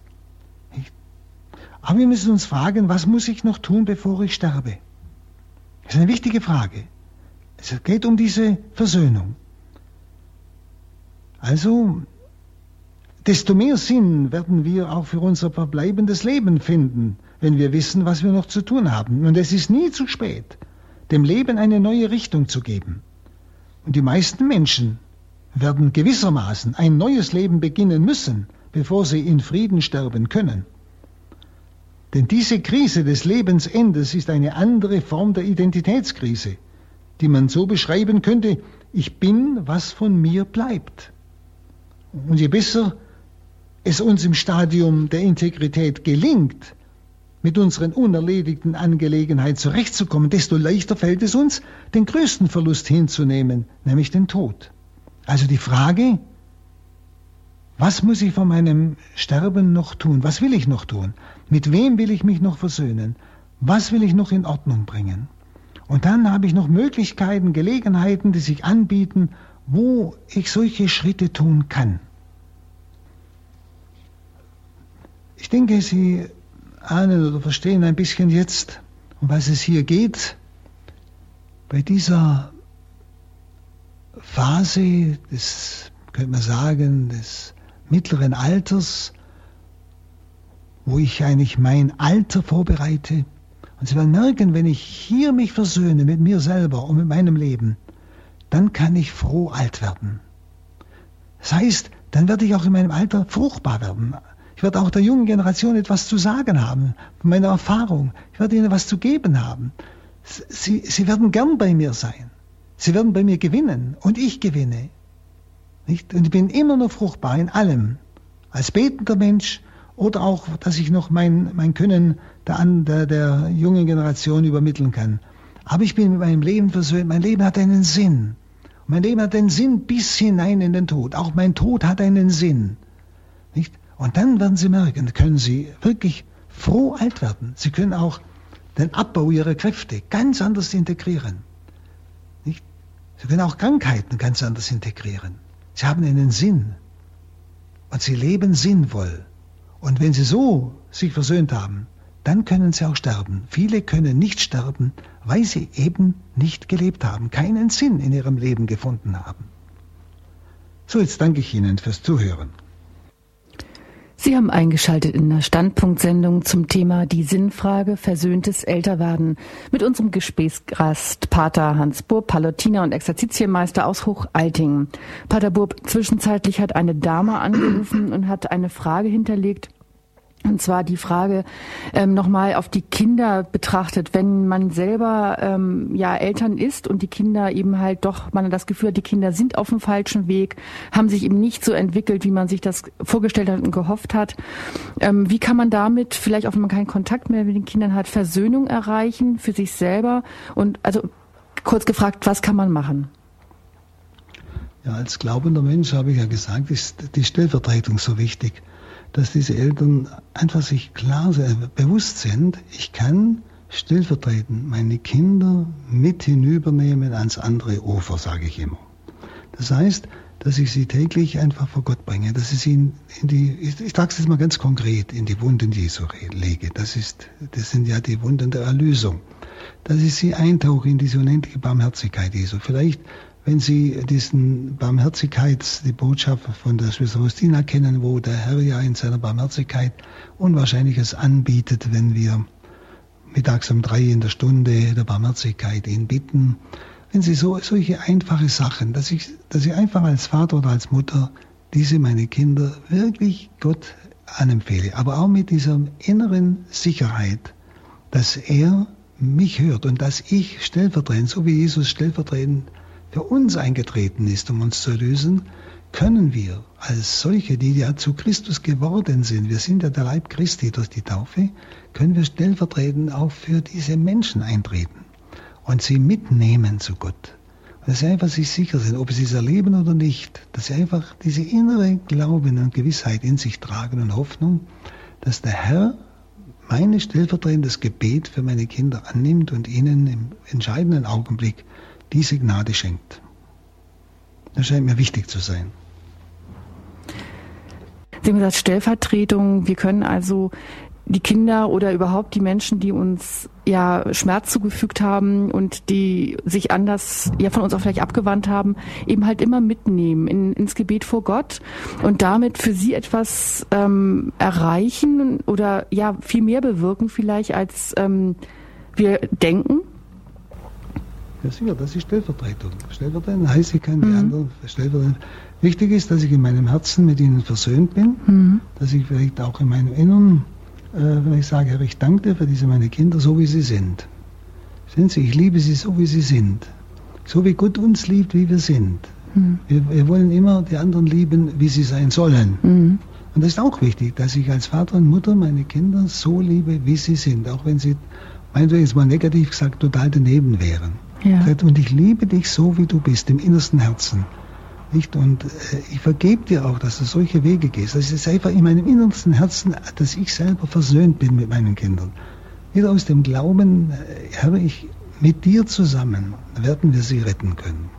Aber wir müssen uns fragen, was muss ich noch tun, bevor ich sterbe? Das ist eine wichtige Frage. Es geht um diese Versöhnung. Also, desto mehr Sinn werden wir auch für unser verbleibendes Leben finden, wenn wir wissen, was wir noch zu tun haben. Und es ist nie zu spät dem Leben eine neue Richtung zu geben. Und die meisten Menschen werden gewissermaßen ein neues Leben beginnen müssen, bevor sie in Frieden sterben können. Denn diese Krise des Lebensendes ist eine andere Form der Identitätskrise, die man so beschreiben könnte, ich bin, was von mir bleibt. Und je besser es uns im Stadium der Integrität gelingt, mit unseren unerledigten Angelegenheiten zurechtzukommen, desto leichter fällt es uns, den größten Verlust hinzunehmen, nämlich den Tod. Also die Frage, was muss ich vor meinem Sterben noch tun? Was will ich noch tun? Mit wem will ich mich noch versöhnen? Was will ich noch in Ordnung bringen? Und dann habe ich noch Möglichkeiten, Gelegenheiten, die sich anbieten, wo ich solche Schritte tun kann. Ich denke, Sie ahnen oder verstehen ein bisschen jetzt, um was es hier geht. Bei dieser Phase des, könnte man sagen, des mittleren Alters, wo ich eigentlich mein Alter vorbereite. Und Sie werden merken, wenn ich hier mich versöhne mit mir selber und mit meinem Leben, dann kann ich froh alt werden. Das heißt, dann werde ich auch in meinem Alter fruchtbar werden. Ich werde auch der jungen Generation etwas zu sagen haben, von meiner Erfahrung. Ich werde ihnen was zu geben haben. Sie, sie werden gern bei mir sein. Sie werden bei mir gewinnen und ich gewinne. Nicht? Und ich bin immer noch fruchtbar in allem. Als betender Mensch oder auch, dass ich noch mein, mein Können der, der, der jungen Generation übermitteln kann. Aber ich bin mit meinem Leben versöhnt. Mein Leben hat einen Sinn. mein Leben hat einen Sinn bis hinein in den Tod. Auch mein Tod hat einen Sinn. Und dann werden Sie merken, können Sie wirklich froh alt werden. Sie können auch den Abbau ihrer Kräfte ganz anders integrieren. Nicht? Sie können auch Krankheiten ganz anders integrieren. Sie haben einen Sinn. Und sie leben sinnvoll. Und wenn sie so sich versöhnt haben, dann können sie auch sterben. Viele können nicht sterben, weil sie eben nicht gelebt haben, keinen Sinn in ihrem Leben gefunden haben. So, jetzt danke ich Ihnen fürs Zuhören. Sie haben eingeschaltet in der Standpunktsendung zum Thema die Sinnfrage versöhntes Älterwerden mit unserem Gesprächsgast Pater Hans Burb, Palutiner und Exerzitienmeister aus Hochaltingen. Pater Burb, zwischenzeitlich hat eine Dame angerufen und hat eine Frage hinterlegt, und zwar die Frage ähm, nochmal auf die Kinder betrachtet, wenn man selber ähm, ja Eltern ist und die Kinder eben halt doch, man hat das Gefühl die Kinder sind auf dem falschen Weg, haben sich eben nicht so entwickelt, wie man sich das vorgestellt hat und gehofft hat. Ähm, wie kann man damit, vielleicht auch wenn man keinen Kontakt mehr mit den Kindern hat, Versöhnung erreichen für sich selber? Und also kurz gefragt, was kann man machen? Ja, als glaubender Mensch habe ich ja gesagt, ist die Stellvertretung so wichtig dass diese Eltern einfach sich klar bewusst sind, ich kann stellvertretend meine Kinder mit hinübernehmen ans andere Ufer, sage ich immer. Das heißt, dass ich sie täglich einfach vor Gott bringe, dass ich sie in, in die, ich, ich sage es jetzt mal ganz konkret, in die Wunden Jesu lege. Das ist, das sind ja die Wunden der Erlösung. Dass ich sie eintauche in diese unendliche Barmherzigkeit Jesu. Vielleicht wenn Sie diesen Barmherzigkeits, die Botschaft von der Schwester Faustina kennen, wo der Herr ja in seiner Barmherzigkeit Unwahrscheinliches anbietet, wenn wir mittags um drei in der Stunde der Barmherzigkeit ihn bitten. Wenn Sie so, solche einfache Sachen, dass ich, dass ich einfach als Vater oder als Mutter diese meine Kinder wirklich Gott anempfehle, aber auch mit dieser inneren Sicherheit, dass er mich hört und dass ich stellvertretend, so wie Jesus stellvertretend für uns eingetreten ist, um uns zu erlösen, können wir als solche, die ja zu Christus geworden sind, wir sind ja der Leib Christi durch die Taufe, können wir stellvertretend auch für diese Menschen eintreten und sie mitnehmen zu Gott. Dass sie einfach sich sicher sind, ob sie es erleben oder nicht, dass sie einfach diese innere Glauben und Gewissheit in sich tragen und Hoffnung, dass der Herr meine stellvertretendes Gebet für meine Kinder annimmt und ihnen im entscheidenden Augenblick diese Gnade schenkt. Das scheint mir wichtig zu sein. Sie haben gesagt, Stellvertretung. Wir können also die Kinder oder überhaupt die Menschen, die uns ja Schmerz zugefügt haben und die sich anders ja von uns auch vielleicht abgewandt haben, eben halt immer mitnehmen in, ins Gebet vor Gott und damit für sie etwas ähm, erreichen oder ja viel mehr bewirken vielleicht als ähm, wir denken. Ja, sicher, das ist Stellvertretung. Stellvertretung heißt, ich kann mhm. die anderen stellvertretend. Wichtig ist, dass ich in meinem Herzen mit ihnen versöhnt bin, mhm. dass ich vielleicht auch in meinem Inneren, äh, wenn ich sage, Herr, ich danke dir für diese meine Kinder, so wie sie sind. Sehen Sie, ich liebe sie so, wie sie sind. So wie Gott uns liebt, wie wir sind. Mhm. Wir, wir, wollen immer die anderen lieben, wie sie sein sollen. Mhm. Und das ist auch wichtig, dass ich als Vater und Mutter meine Kinder so liebe, wie sie sind, auch wenn sie, meinetwegen jetzt mal negativ gesagt, total daneben wären. Ja. Und ich liebe dich so, wie du bist, im innersten Herzen. Nicht? Und äh, ich vergebe dir auch, dass du solche Wege gehst. Das ist einfach in meinem innersten Herzen, dass ich selber versöhnt bin mit meinen Kindern. Wieder aus dem Glauben, äh, Herr, ich, mit dir zusammen werden wir sie retten können.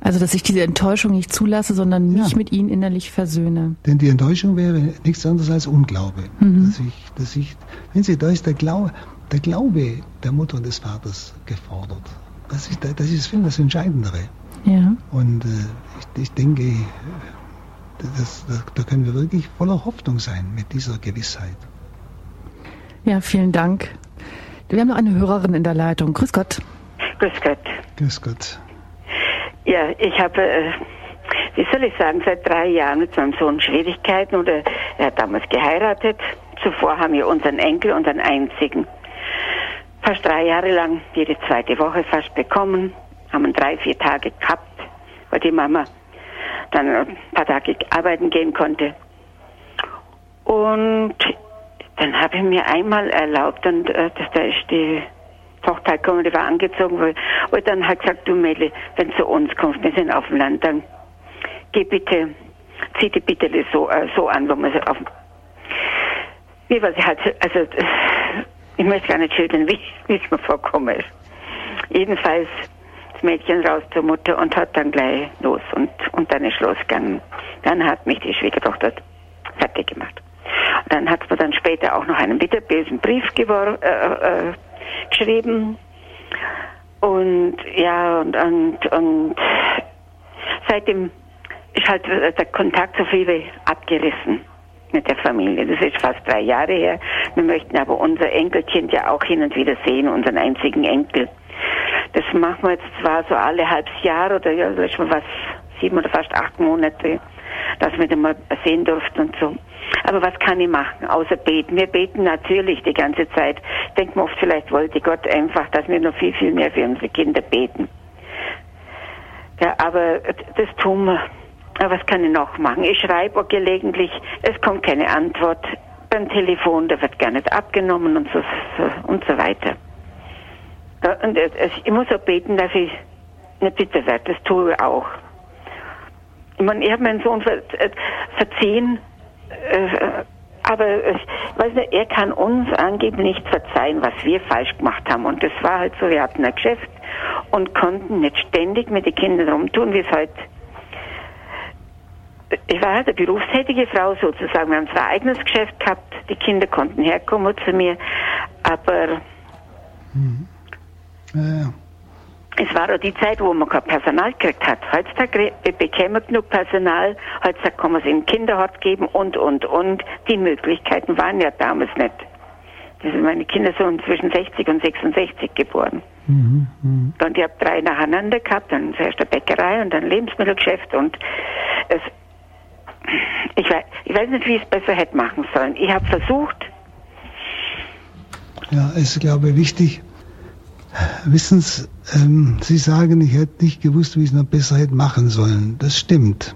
Also, dass ich diese Enttäuschung nicht zulasse, sondern mich ja. mit ihnen innerlich versöhne. Denn die Enttäuschung wäre nichts anderes als Unglaube. Mhm. Dass ich, dass ich, wenn Sie, da ist der Glaube, der Glaube der Mutter und des Vaters gefordert. Das ist, das ist viel das Entscheidendere. Ja. Und äh, ich, ich, denke, das, das, da können wir wirklich voller Hoffnung sein mit dieser Gewissheit. Ja, vielen Dank. Wir haben noch eine Hörerin in der Leitung. Grüß Gott. Grüß Gott. Grüß Gott. Ja, ich habe, äh, wie soll ich sagen, seit drei Jahren mit meinem Sohn Schwierigkeiten oder er hat damals geheiratet. Zuvor haben wir unseren Enkel, unseren einzigen fast drei Jahre lang jede zweite Woche fast bekommen, haben drei, vier Tage gehabt, weil die Mama dann ein paar Tage arbeiten gehen konnte. Und dann habe ich mir einmal erlaubt, und äh, dass da ist die Tochter gekommen, die war angezogen, weil, und dann hat gesagt, du Mädel, wenn du zu uns kommst, wir sind auf dem Land, dann geh bitte, zieh die bitte so, äh, so an, wo man sie auf, wie was sie halt, also, ich möchte gar nicht schildern, wie, es mir vorkommen ist. Jedenfalls das Mädchen raus zur Mutter und hat dann gleich los und, und dann ist losgegangen. Dann hat mich die Schwiegertochter fertig gemacht. Und dann hat man dann später auch noch einen bitterbösen Brief gewor äh, äh, geschrieben. Und ja, und, und, und seitdem ist halt der Kontakt so viele abgerissen mit der Familie. Das ist fast drei Jahre her. Wir möchten aber unser Enkelkind ja auch hin und wieder sehen, unseren einzigen Enkel. Das machen wir jetzt zwar so alle halbes Jahr oder ja, ist schon was, sieben oder fast acht Monate, dass wir den mal sehen durften und so. Aber was kann ich machen, außer beten? Wir beten natürlich die ganze Zeit. Denkt man oft, vielleicht wollte Gott einfach, dass wir noch viel, viel mehr für unsere Kinder beten. Ja, aber das tun wir. Was kann ich noch machen? Ich schreibe auch gelegentlich, es kommt keine Antwort. Beim Telefon, da wird gar nicht abgenommen und so, so und so weiter. Und ich muss auch beten, dass ich nicht bitter werde. Das tue ich auch. Ich meine, ich habe meinen Sohn äh, verziehen, äh, aber ich weiß nicht, er kann uns angeblich nicht verzeihen, was wir falsch gemacht haben. Und das war halt so, wir hatten ein Geschäft und konnten nicht ständig mit den Kindern rumtun, wie es halt ich war halt eine berufstätige Frau sozusagen. Wir haben zwar ein eigenes Geschäft gehabt, die Kinder konnten herkommen zu mir, aber mhm. ja, es war auch die Zeit, wo man kein Personal gekriegt hat. Heutzutage bekämen wir genug Personal, heutzutage kann man es in Kinderhort geben und, und, und. Die Möglichkeiten waren ja damals nicht. Das sind meine Kinder sind zwischen 60 und 66 geboren. Mhm, mh. Und ich habe drei nacheinander gehabt, dann zuerst eine Bäckerei und dann Lebensmittelgeschäft und es, ich, weiß, ich weiß nicht, wie ich es besser hätte machen sollen. Ich habe versucht. Ja, es ist, glaube ich, wichtig. Wissen Sie, ähm, Sie sagen, ich hätte nicht gewusst, wie ich es noch besser hätte machen sollen. Das stimmt.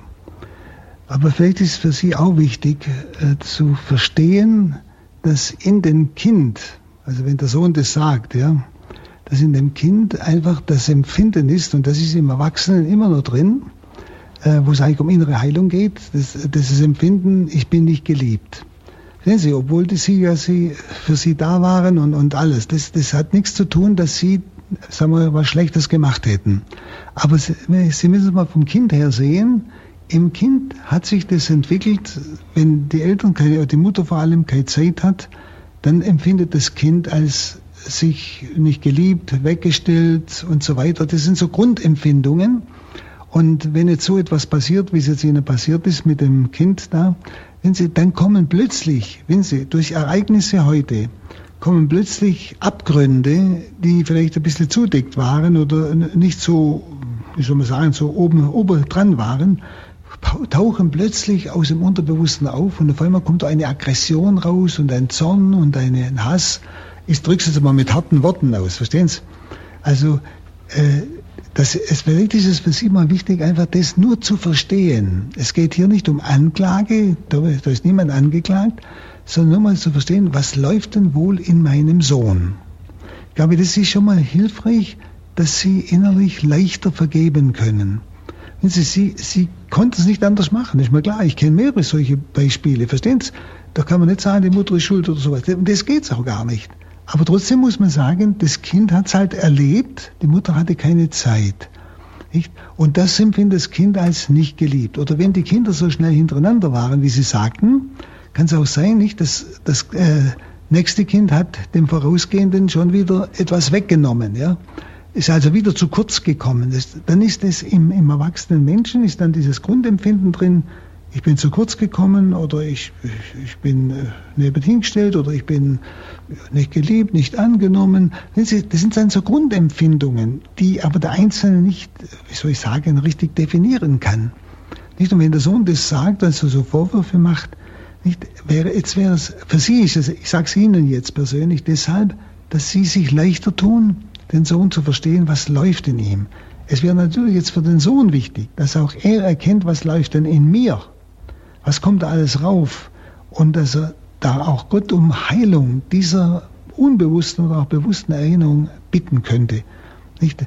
Aber vielleicht ist es für Sie auch wichtig äh, zu verstehen, dass in dem Kind, also wenn der Sohn das sagt, ja, dass in dem Kind einfach das Empfinden ist, und das ist im Erwachsenen immer noch drin, äh, wo es eigentlich um innere Heilung geht, das, das ist Empfinden, ich bin nicht geliebt. Sehen Sie, obwohl die Sie ja sie, für Sie da waren und, und alles, das, das hat nichts zu tun, dass Sie, sagen wir, was Schlechtes gemacht hätten. Aber Sie, Sie müssen es mal vom Kind her sehen, im Kind hat sich das entwickelt, wenn die Eltern, keine, die Mutter vor allem keine Zeit hat, dann empfindet das Kind als sich nicht geliebt, weggestellt und so weiter. Das sind so Grundempfindungen. Und wenn jetzt so etwas passiert, wie es jetzt Ihnen passiert ist mit dem Kind da, wenn Sie, dann kommen plötzlich, wenn Sie durch Ereignisse heute, kommen plötzlich Abgründe, die vielleicht ein bisschen zudeckt waren oder nicht so, wie soll man sagen, so oben, oben dran waren, tauchen plötzlich aus dem Unterbewussten auf und auf einmal kommt eine Aggression raus und ein Zorn und ein Hass. Ich drücke es jetzt mal mit harten Worten aus, verstehen Sie? Also, äh, das, es vielleicht ist es für Sie mal wichtig, einfach das nur zu verstehen. Es geht hier nicht um Anklage, da, da ist niemand angeklagt, sondern nur mal zu verstehen, was läuft denn wohl in meinem Sohn. Ich glaube, das ist schon mal hilfreich, dass Sie innerlich leichter vergeben können. Sie, Sie, Sie konnten es nicht anders machen, ist mir klar. Ich kenne mehrere solche Beispiele, verstehen Sie? Da kann man nicht sagen, die Mutter ist schuld oder sowas. Das geht's auch gar nicht. Aber trotzdem muss man sagen, das Kind hat es halt erlebt, die Mutter hatte keine Zeit. Nicht? Und das empfindet das Kind als nicht geliebt. Oder wenn die Kinder so schnell hintereinander waren, wie sie sagten, kann es auch sein, nicht, dass das äh, nächste Kind hat dem vorausgehenden schon wieder etwas weggenommen. Ja? Ist also wieder zu kurz gekommen. Das, dann ist es im, im erwachsenen Menschen, ist dann dieses Grundempfinden drin, ich bin zu kurz gekommen oder ich, ich, ich bin äh, neben hingestellt oder ich bin nicht geliebt, nicht angenommen. Das sind dann so Grundempfindungen, die aber der Einzelne nicht, wie soll ich sagen, richtig definieren kann. Nicht? Und wenn der Sohn das sagt, also so Vorwürfe macht, nicht, wäre, jetzt wäre es, für Sie ist es, ich sage es Ihnen jetzt persönlich, deshalb, dass Sie sich leichter tun, den Sohn zu verstehen, was läuft in ihm. Es wäre natürlich jetzt für den Sohn wichtig, dass auch er erkennt, was läuft denn in mir was kommt da alles rauf? Und dass er da auch Gott um Heilung dieser unbewussten oder auch bewussten Erinnerung bitten könnte. Nicht?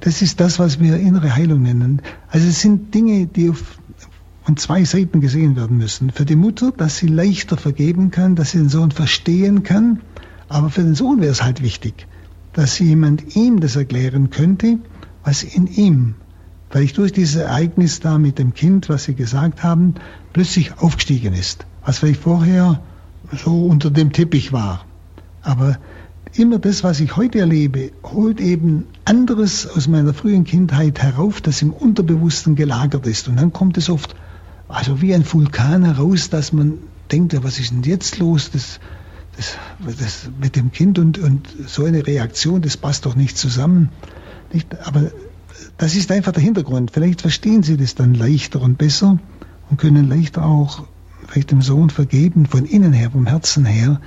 Das ist das, was wir innere Heilung nennen. Also es sind Dinge, die auf, von zwei Seiten gesehen werden müssen. Für die Mutter, dass sie leichter vergeben kann, dass sie den Sohn verstehen kann, Aber für den Sohn wäre es halt wichtig, dass jemand ihm das erklären könnte, was in ihm, vielleicht durch dieses Ereignis da mit dem Kind, was Sie gesagt haben, plötzlich aufgestiegen ist. Was vielleicht vorher so unter dem Teppich war. Aber immer das, was ich heute erlebe, holt eben anderes aus meiner frühen Kindheit herauf, das im Unterbewussten gelagert ist. Und dann kommt es oft, also wie ein Vulkan heraus, dass man denkt, ja, was ist denn jetzt los? Das, das, das mit dem Kind und, und so eine Reaktion, das passt doch nicht zusammen. Nicht? Aber das ist einfach der Hintergrund. Vielleicht verstehen Sie das dann leichter und besser und können leichter auch vielleicht dem Sohn vergeben, von innen her, vom Herzen her.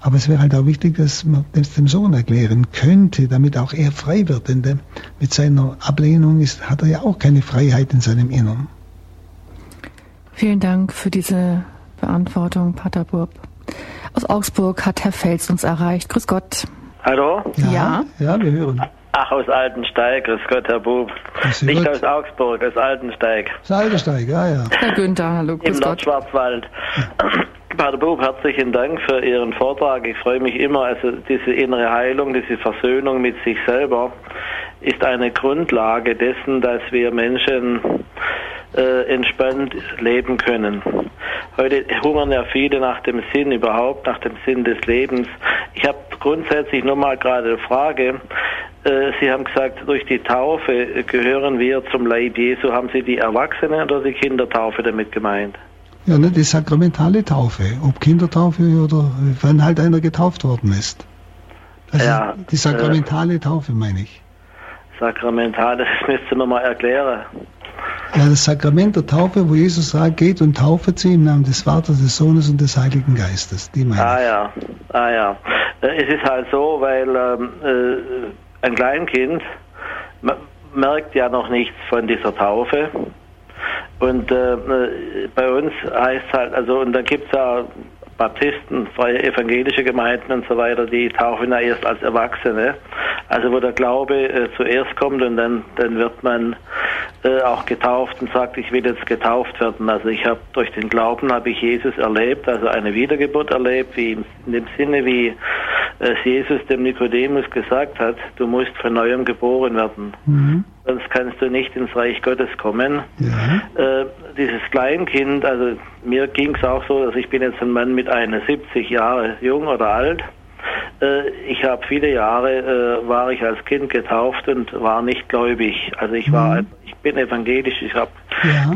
Aber es wäre halt auch wichtig, dass man das dem Sohn erklären könnte, damit auch er frei wird. Denn der, mit seiner Ablehnung ist, hat er ja auch keine Freiheit in seinem Innern. Vielen Dank für diese Beantwortung, Pater Burb. Aus Augsburg hat Herr Fels uns erreicht. Grüß Gott. Hallo? Ja, ja, wir hören. Ach, aus Altensteig. Grüß Gott, Herr Bub. Nicht Gott. aus Augsburg, aus Altensteig. Das Altensteig, ja, ja. Herr Günther, hallo, Im grüß Gott. Nordschwarzwald. Pater Bub, herzlichen Dank für Ihren Vortrag. Ich freue mich immer. Also diese innere Heilung, diese Versöhnung mit sich selber ist eine Grundlage dessen, dass wir Menschen äh, entspannt leben können. Heute hungern ja viele nach dem Sinn überhaupt, nach dem Sinn des Lebens. Ich habe grundsätzlich nur mal gerade eine Frage. Äh, Sie haben gesagt, durch die Taufe gehören wir zum Leib Jesu. Haben Sie die Erwachsene oder die Kindertaufe damit gemeint? Ja, ne, die sakramentale Taufe, ob Kindertaufe oder wenn halt einer getauft worden ist. Das Ja, ist die sakramentale Taufe, meine ich. Sakramental, das müsste man mal erklären. Ja, das Sakrament der Taufe, wo Jesus sagt, geht und taufet sie im Namen des Vaters, des Sohnes und des Heiligen Geistes. Die meine Ah ich. ja, ah ja. Äh, Es ist halt so, weil ähm, äh, ein Kleinkind merkt ja noch nichts von dieser Taufe. Und äh, äh, bei uns heißt es halt, also und dann gibt es ja Baptisten, freie evangelische Gemeinden und so weiter, die taufen ja erst als Erwachsene. Also wo der Glaube äh, zuerst kommt und dann, dann wird man äh, auch getauft und sagt, ich will jetzt getauft werden. Also ich habe durch den Glauben habe ich Jesus erlebt, also eine Wiedergeburt erlebt, wie in dem Sinne, wie es Jesus dem Nikodemus gesagt hat, du musst von neuem geboren werden. Mhm. Sonst kannst du nicht ins Reich Gottes kommen. Ja. Äh, dieses Kleinkind, also mir ging es auch so, dass ich bin jetzt ein Mann mit 71 Jahre jung oder alt. Äh, ich habe viele Jahre, äh, war ich als Kind getauft und war nicht gläubig. Also ich war, Mhm. ich bin evangelisch, ich habe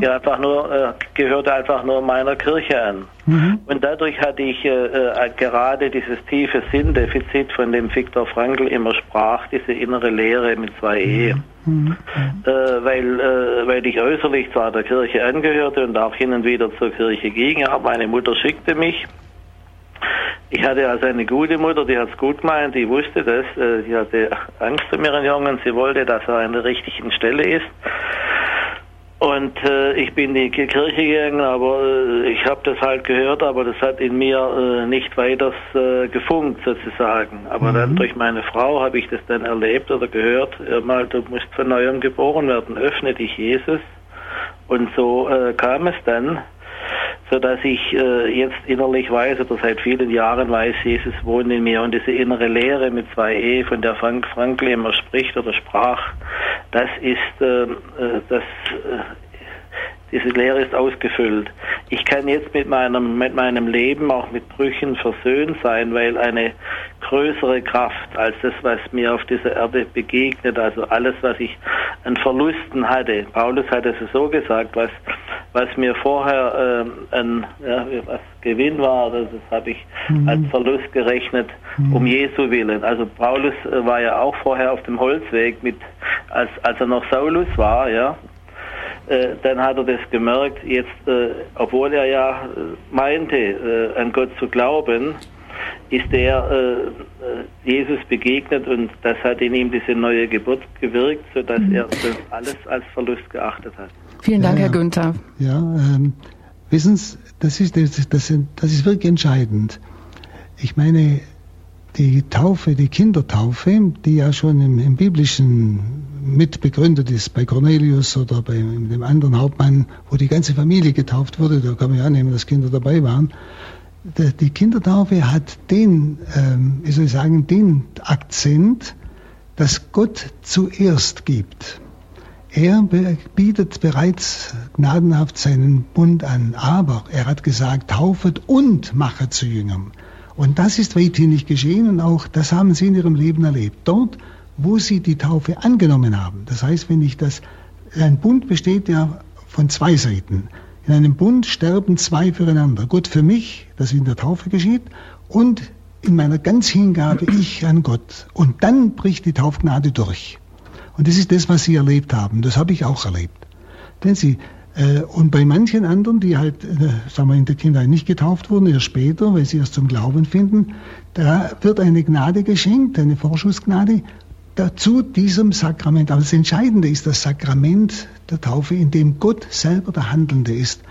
Ja. einfach nur, äh, gehörte einfach nur meiner Kirche an. Mhm. Und dadurch hatte ich äh, gerade dieses tiefe Sinndefizit, von dem Viktor Frankl immer sprach, diese innere Lehre mit zwei E. Mhm. Äh, weil, weil ich äußerlich zwar der Kirche angehörte und auch hin und wieder zur Kirche ging, aber meine Mutter schickte mich. Ich hatte also eine gute Mutter, die hat es gut gemeint, die wusste das, äh, die hatte Angst um ihren Jungen, sie wollte, dass er an der richtigen Stelle ist. Und äh, ich bin in die Kirche gegangen, aber äh, ich habe das halt gehört, aber das hat in mir äh, nicht weiter äh, gefunkt sozusagen. Aber Mhm. dann durch meine Frau habe ich das dann erlebt oder gehört, mal du musst von neuem geboren werden, öffne dich Jesus. Und so äh, kam es dann, so dass ich äh, jetzt innerlich weiß oder seit vielen Jahren weiß, Jesus wohnt in mir. Und diese innere Lehre mit zwei E, von der Frank Frankl immer spricht oder sprach, das ist äh, äh, das äh, diese Lehre ist ausgefüllt. Ich kann jetzt mit meinem, mit meinem Leben auch mit Brüchen versöhnt sein, weil eine größere Kraft als das, was mir auf dieser Erde begegnet, also alles, was ich an Verlusten hatte. Paulus hat es so gesagt, was, was mir vorher ähm, ein ja, was Gewinn war, das, das habe ich als Verlust gerechnet, um Jesu willen. Also Paulus äh, war ja auch vorher auf dem Holzweg mit, als, als er noch Saulus war, ja. Äh, dann hat er das gemerkt, jetzt, äh, obwohl er ja äh, meinte, äh, an Gott zu glauben, ist er Jesus begegnet und das hat in ihm diese neue Geburt gewirkt, sodass er das alles als Verlust geachtet hat. Vielen Dank, Ja, Herr ja. Günther. Ja, ähm, wissen Sie, das ist, das, das, das ist wirklich entscheidend. Ich meine, die Taufe, die Kindertaufe, die ja schon im, im Biblischen mit begründet ist, bei Cornelius oder bei dem anderen Hauptmann, wo die ganze Familie getauft wurde, da kann man ja annehmen, dass Kinder dabei waren, die Kindertaufe hat den, ähm, wie soll ich sagen, den Akzent, dass Gott zuerst gibt. Er bietet bereits gnadenhaft seinen Bund an, aber er hat gesagt, taufet und mache zu Jüngern. Und das ist weithin nicht geschehen und auch das haben sie in ihrem Leben erlebt. Dort, wo sie die Taufe angenommen haben. Das heißt, wenn ich das, ein Bund besteht ja von zwei Seiten. In einem Bund sterben zwei füreinander. Gott für mich, das in der Taufe geschieht, und in meiner ganz Hingabe ich an Gott. Und dann bricht die Taufgnade durch. Und das ist das, was sie erlebt haben. Das habe ich auch erlebt. Denn sie, äh, und bei manchen anderen, die halt, äh, sagen wir, in der Kindheit nicht getauft wurden, erst später, weil sie erst zum Glauben finden, da wird eine Gnade geschenkt, eine Vorschussgnade, dazu diesem Sakrament. Aber das Entscheidende ist das Sakrament der Taufe, in dem Gott selber der Handelnde ist.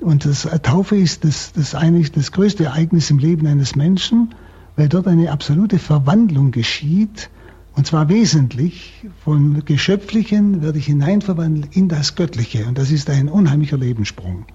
Und das äh, Taufe ist das, das eigentlich das größte Ereignis im Leben eines Menschen, weil dort eine absolute Verwandlung geschieht. Und zwar wesentlich von Geschöpflichen werde ich hineinverwandelt in das Göttliche. Und das ist ein unheimlicher Lebenssprung.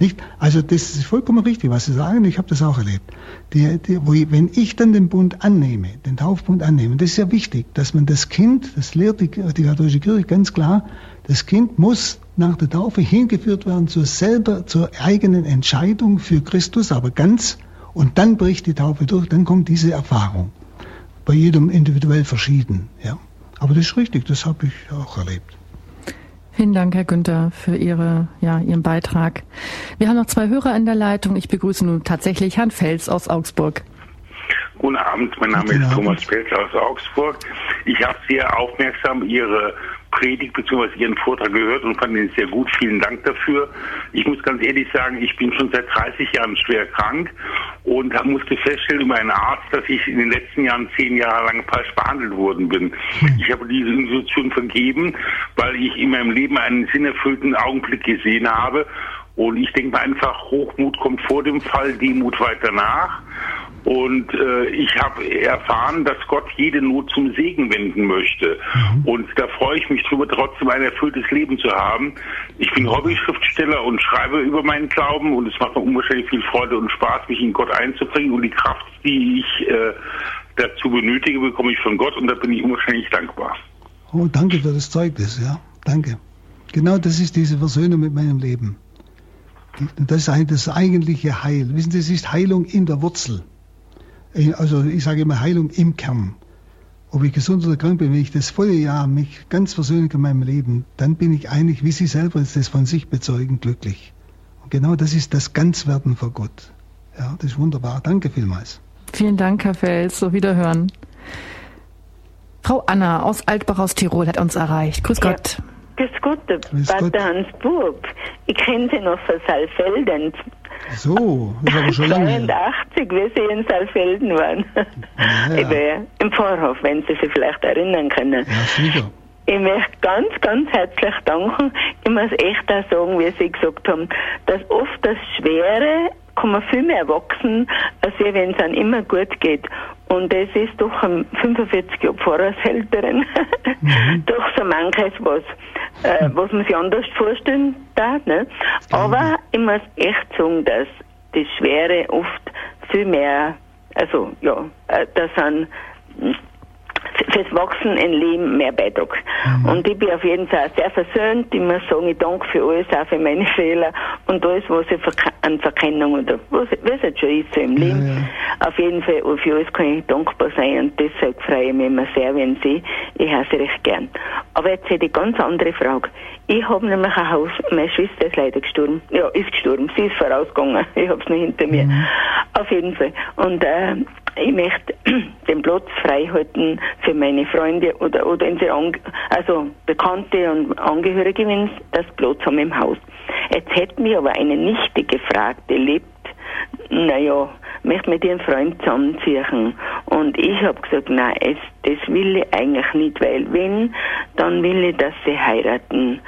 Nicht? Also das ist vollkommen richtig, was Sie sagen, ich habe das auch erlebt. Die, die, ich, wenn ich dann den Bund annehme, den Taufbund annehme, das ist ja wichtig, dass man das Kind, das lehrt die, die katholische Kirche ganz klar, das Kind muss nach der Taufe hingeführt werden zur selber, zur eigenen Entscheidung für Christus, aber ganz, und dann bricht die Taufe durch, dann kommt diese Erfahrung. Bei jedem individuell verschieden, ja. Aber das ist richtig, das habe ich auch erlebt. Vielen Dank, Herr Günther, für Ihre, ja, Ihren Beitrag. Wir haben noch zwei Hörer in der Leitung. Ich begrüße nun tatsächlich Herrn Fels aus Augsburg. Guten Abend, mein Name ist Thomas Fels aus Augsburg. Ich habe sehr aufmerksam Ihre Predigt bzw. Ihren Vortrag gehört und fand ihn sehr gut. Vielen Dank dafür. Ich muss ganz ehrlich sagen, ich bin schon seit 30 Jahren schwer krank und musste feststellen über einen Arzt, dass ich in den letzten Jahren zehn Jahre lang falsch behandelt worden bin. Ich habe diese Institution vergeben, weil ich in meinem Leben einen sinnerfüllten Augenblick gesehen habe. Und ich denke mal einfach, Hochmut kommt vor dem Fall, Demut weiter nach. Und äh, ich habe erfahren, dass Gott jede Not zum Segen wenden möchte. Mhm. Und da freue ich mich drüber, trotzdem ein erfülltes Leben zu haben. Ich bin Hobby-Schriftsteller und schreibe über meinen Glauben und es macht mir unwahrscheinlich viel Freude und Spaß, mich in Gott einzubringen. Und die Kraft, die ich äh, dazu benötige, bekomme ich von Gott und da bin ich unwahrscheinlich dankbar. Oh, danke für das Zeugnis, ja. Danke. Genau das ist diese Versöhnung mit meinem Leben. Das ist das eigentliche Heil. Wissen Sie, es ist Heilung in der Wurzel also ich sage immer Heilung im Kern. Ob ich gesund oder krank bin, wenn ich das volle Jahr mich ganz versöhne in meinem Leben, dann bin ich eigentlich, wie Sie selber das von sich bezeugen, glücklich. Und genau das ist das Ganzwerden vor Gott. Ja, das ist wunderbar. Danke vielmals. Vielen Dank, Herr Fels. So wiederhören. Frau Anna aus Altbach aus Tirol hat uns erreicht. Grüß Gott. Grüß Gott, der Pater Hans Bub. Ich kenne Sie noch von Saalfelden. So, das aber schon lange. 82, wie Sie in Saalfelden waren. Ja, ja. Im Vorhof, wenn Sie sich vielleicht erinnern können. Ja, sicher. Ich möchte ganz, ganz herzlich danken. Ich muss echt auch sagen, wie Sie gesagt haben, dass oft das Schwere kann man viel mehr wachsen, als wenn es einem immer gut geht. Und es ist doch ein 45 Jahre Pfarrershälterin, mhm. doch so manches, was, äh, was man sich anders vorstellen darf. Ne? Aber ich muss echt sagen, dass das Schwere oft viel mehr, also ja, äh, da sind fürs Wachsen im Leben mehr beitragt. Mhm. Und ich bin auf jeden Fall sehr versöhnt. Ich muss sagen, ich danke für alles, auch für meine Fehler und alles, was ich an Verkennung oder was, was jetzt schon ist so im Leben. Ja, ja. Auf jeden Fall, für alles kann ich dankbar sein und deshalb freue ich mich immer sehr, wenn Sie, ich höre Sie recht gern. Aber jetzt hätte ich eine ganz andere Frage. Ich habe nämlich ein Haus, meine Schwester ist leider gestorben. Ja, ist gestorben. Sie ist vorausgegangen. Ich habe es noch hinter mir. Mhm. Auf jeden Fall. Und äh, ich möchte den Platz frei halten für meine Freunde oder, oder unsere Ang also Bekannte und Angehörige, wenn das Platz haben im Haus. Jetzt hätte mich aber eine Nichte gefragt, die lebt, naja, möchte mit ihrem Freund zusammenziehen. Und ich habe gesagt, nein, es, das will ich eigentlich nicht, weil wenn, dann will ich, dass sie heiraten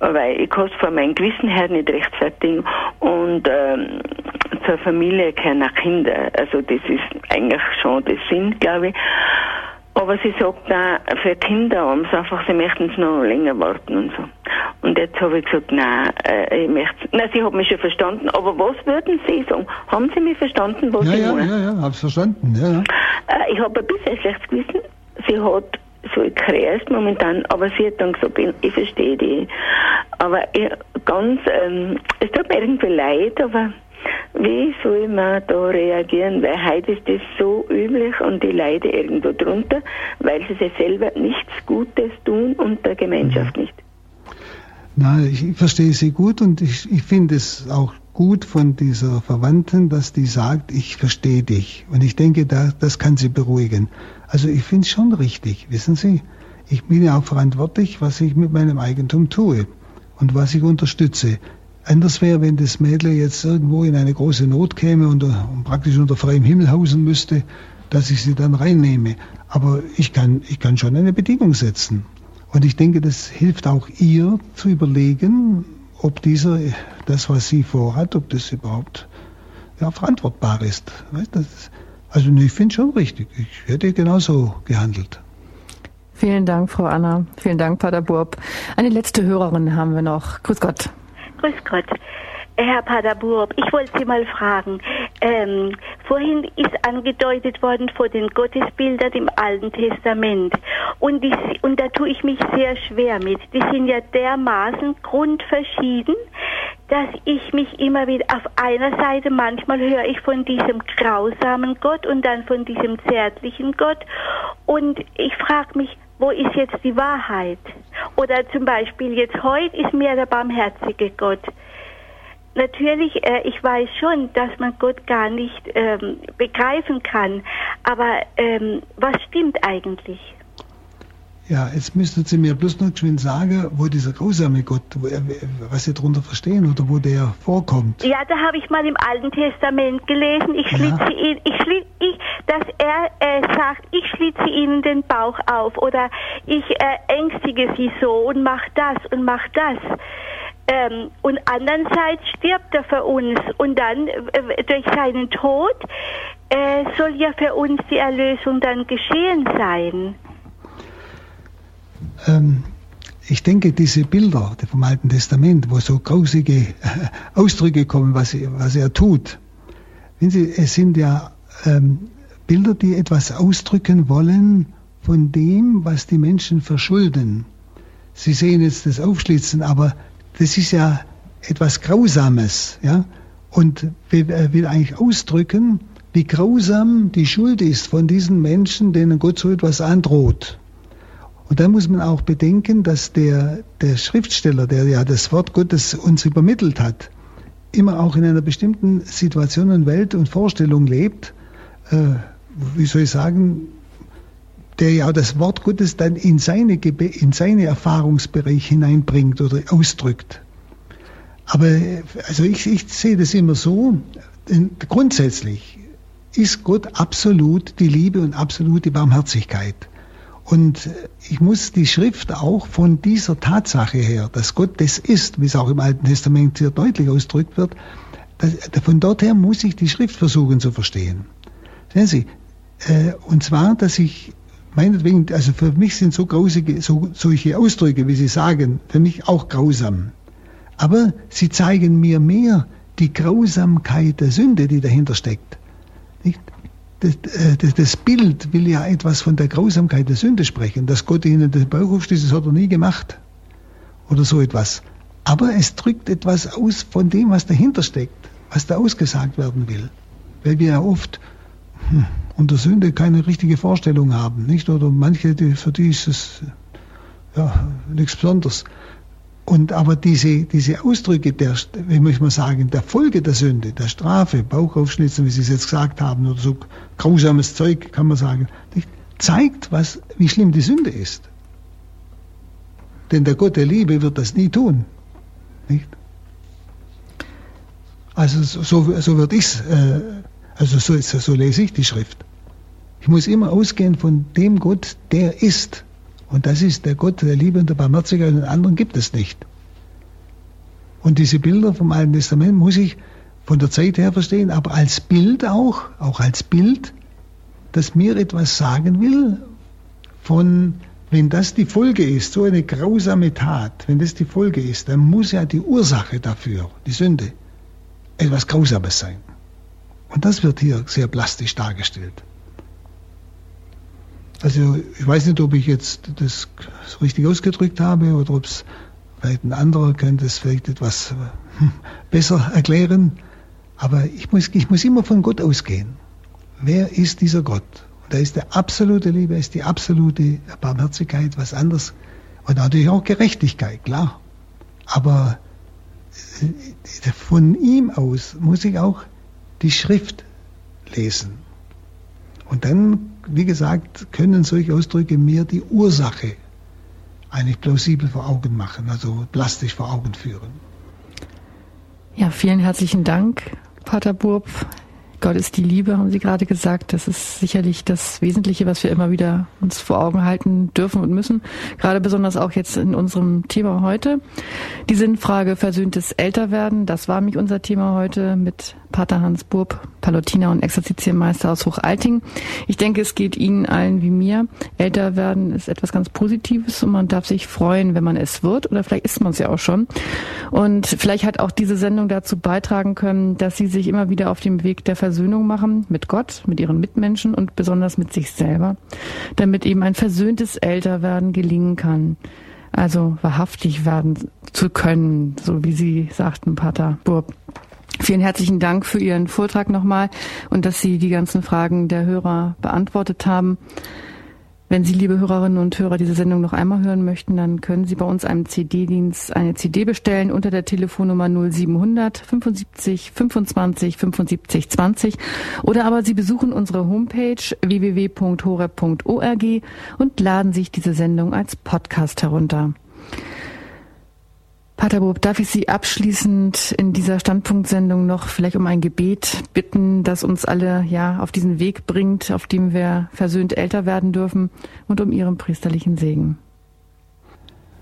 weil ich kann es von meinem Gewissen her nicht rechtfertigen und ähm, zur Familie keine Kinder. Also das ist eigentlich schon der Sinn, glaube ich. Aber sie sagt auch, für Kinder haben sie einfach, sie möchten es noch länger warten und so. Und jetzt habe ich gesagt, nein, äh, ich möchte, nein, Sie haben mich schon verstanden, aber was würden Sie sagen? Haben Sie mich verstanden, was ja, ich ja, meine? Ja, ja, hab's verstanden, ja, ja. Äh, ich habe ein bisschen schlechtes Gewissen. Sie hat so Kreis momentan, aber sie hat dann gesagt, ich, ich verstehe die. Aber ich, ganz, ähm, es tut mir irgendwie leid, aber wie soll man da reagieren? Weil heute ist das so üblich und die leiden irgendwo drunter, weil sie sich selber nichts Gutes tun und der Gemeinschaft Mhm. nicht. Na, ich, ich verstehe Sie gut und ich, ich finde es auch gut von dieser Verwandten, dass die sagt, ich verstehe dich. Und ich denke, da, das kann sie beruhigen. Also ich finde es schon richtig, wissen Sie. Ich bin ja auch verantwortlich, was ich mit meinem Eigentum tue und was ich unterstütze. Anders wäre, wenn das Mädel jetzt irgendwo in eine große Not käme und, äh, und praktisch unter freiem Himmel hausen müsste, dass ich sie dann reinnehme. Aber ich kann, ich kann schon eine Bedingung setzen. Und ich denke, das hilft auch ihr zu überlegen, ob dieser, das, was sie vorhat, ob das überhaupt ja, verantwortbar ist. Weißt, das, also ich finde schon richtig. Ich hätte genauso gehandelt. Vielen Dank, Frau Anna. Vielen Dank, Pater Burb. Eine letzte Hörerin haben wir noch. Grüß Gott. Grüß Gott. Herr Paderburg, ich wollte Sie mal fragen. Ähm, vorhin ist angedeutet worden vor den Gottesbildern im Alten Testament. Und, die, und da tue ich mich sehr schwer mit. Die sind ja dermaßen grundverschieden, dass ich mich immer wieder auf einer Seite, manchmal höre ich von diesem grausamen Gott und dann von diesem zärtlichen Gott. Und ich frage mich, wo ist jetzt die Wahrheit? Oder zum Beispiel jetzt heute ist mir der barmherzige Gott. Natürlich, äh, ich weiß schon, dass man Gott gar nicht ähm, begreifen kann, aber ähm, was stimmt eigentlich? Ja, jetzt müssten Sie mir bloß noch geschwind sagen, wo dieser grausame Gott, was Sie darunter verstehen oder wo der vorkommt. Ja, da habe ich mal im Alten Testament gelesen, ich schlitze ihn, ich schlitze, ich, dass er äh, sagt, ich schlitze ihnen den Bauch auf oder ich äh, ängstige sie so und mach das und mach das. Ähm, und andererseits stirbt er für uns und dann äh, durch seinen Tod äh, soll ja für uns die Erlösung dann geschehen sein. Ähm, ich denke, diese Bilder vom Alten Testament, wo so grausige äh, Ausdrücke kommen, was, er- was er tut, Sie, es sind ja ähm, Bilder, die etwas ausdrücken wollen von dem, was die Menschen verschulden. Sie sehen jetzt das Aufschlitzen, aber das ist ja etwas Grausames, ja, und will, äh, will eigentlich ausdrücken, wie grausam die Schuld ist von diesen Menschen, denen Gott so etwas androht. Und dann muss man auch bedenken, dass der, der Schriftsteller, der ja das Wort Gottes uns übermittelt hat, immer auch in einer bestimmten Situation und Welt und Vorstellung lebt, äh, wie soll ich sagen, der ja das Wort Gottes dann in seine, in seine Erfahrungsbereich hineinbringt oder ausdrückt. Aber also ich, ich sehe das immer so, grundsätzlich ist Gott absolut die Liebe und absolut die Barmherzigkeit. Und ich muss die Schrift auch von dieser Tatsache her, dass Gott das ist, wie es auch im Alten Testament sehr deutlich ausgedrückt wird, das, von dort her muss ich die Schrift versuchen zu verstehen. Sehen Sie, äh, und zwar, dass ich meinetwegen, also für mich sind so grausige, so, solche Ausdrücke, wie Sie sagen, für mich auch grausam. Aber sie zeigen mir mehr die Grausamkeit der Sünde, die dahinter steckt. Nicht? Das, äh, das, das Bild will ja etwas von der Grausamkeit der Sünde sprechen. Dass Gott ihnen den Bauch aufschließt, das hat er nie gemacht. Oder so etwas. Aber es drückt etwas aus von dem, was dahinter steckt, was da ausgesagt werden will. Weil wir ja oft hm, unter Sünde keine richtige Vorstellung haben, nicht? Oder manche, die, für die ist es ja, nichts Besonderes. Und aber diese, diese Ausdrücke der, wie muss man sagen, der Folge der Sünde, der Strafe, Bauch aufschlitzen, wie Sie es jetzt gesagt haben, oder so grausames Zeug, kann man sagen, zeigt, was, wie schlimm die Sünde ist. Denn der Gott der Liebe wird das nie tun. Nicht? Also so, so, wird ich's, äh, also so, so, so lese ich die Schrift. Ich muss immer ausgehen von dem Gott, der ist. Und das ist der Gott der Liebe und der Barmherzigkeit, und den anderen gibt es nicht. Und diese Bilder vom Alten Testament muss ich von der Zeit her verstehen, aber als Bild auch, auch als Bild, das mir etwas sagen will von wenn das die Folge ist, so eine grausame Tat, wenn das die Folge ist, dann muss ja die Ursache dafür, die Sünde, etwas Grausames sein. Und das wird hier sehr plastisch dargestellt. Also ich weiß nicht, ob ich jetzt das so richtig ausgedrückt habe oder ob es vielleicht ein anderer könnte es vielleicht etwas hm, besser erklären. Aber ich muss, ich muss immer von Gott ausgehen. Wer ist dieser Gott? Und da ist die absolute Liebe, ist die absolute Barmherzigkeit, was anderes. Und natürlich auch Gerechtigkeit, klar. Aber äh, von ihm aus muss ich auch die Schrift lesen. Und dann, wie gesagt, können solche Ausdrücke mir die Ursache eigentlich plausibel vor Augen machen, also plastisch vor Augen führen. Ja, vielen herzlichen Dank, Pater Burb. Gott ist die Liebe, haben Sie gerade gesagt. Das ist sicherlich das Wesentliche, was wir immer wieder uns vor Augen halten dürfen und müssen. Gerade besonders auch jetzt in unserem Thema heute. Die Sinnfrage versöhntes Älterwerden, das war mich unser Thema heute mit Pater Hans Burb, Palutiner und Exerzitiermeister aus Hochalting. Ich denke, es geht Ihnen allen wie mir. Älter werden ist etwas ganz Positives und man darf sich freuen, wenn man es wird oder vielleicht ist man es ja auch schon. Und vielleicht hat auch diese Sendung dazu beitragen können, dass Sie sich immer wieder auf dem Weg der Versöhnung machen mit Gott, mit Ihren Mitmenschen und besonders mit sich selber, damit eben ein versöhntes Älterwerden gelingen kann. Also wahrhaftig werden zu können, so wie Sie sagten, Pater Burb. Vielen herzlichen Dank für Ihren Vortrag nochmal und dass Sie die ganzen Fragen der Hörer beantwortet haben. Wenn Sie, liebe Hörerinnen und Hörer, diese Sendung noch einmal hören möchten, dann können Sie bei uns einem CD-Dienst eine CD bestellen unter der Telefonnummer 0700 75 25 75 20 oder aber Sie besuchen unsere Homepage www.horeb.org und laden sich diese Sendung als Podcast herunter. Pater Bob, darf ich Sie abschließend in dieser Standpunktsendung noch vielleicht um ein Gebet bitten, das uns alle ja auf diesen Weg bringt, auf dem wir versöhnt älter werden dürfen und um Ihren priesterlichen Segen.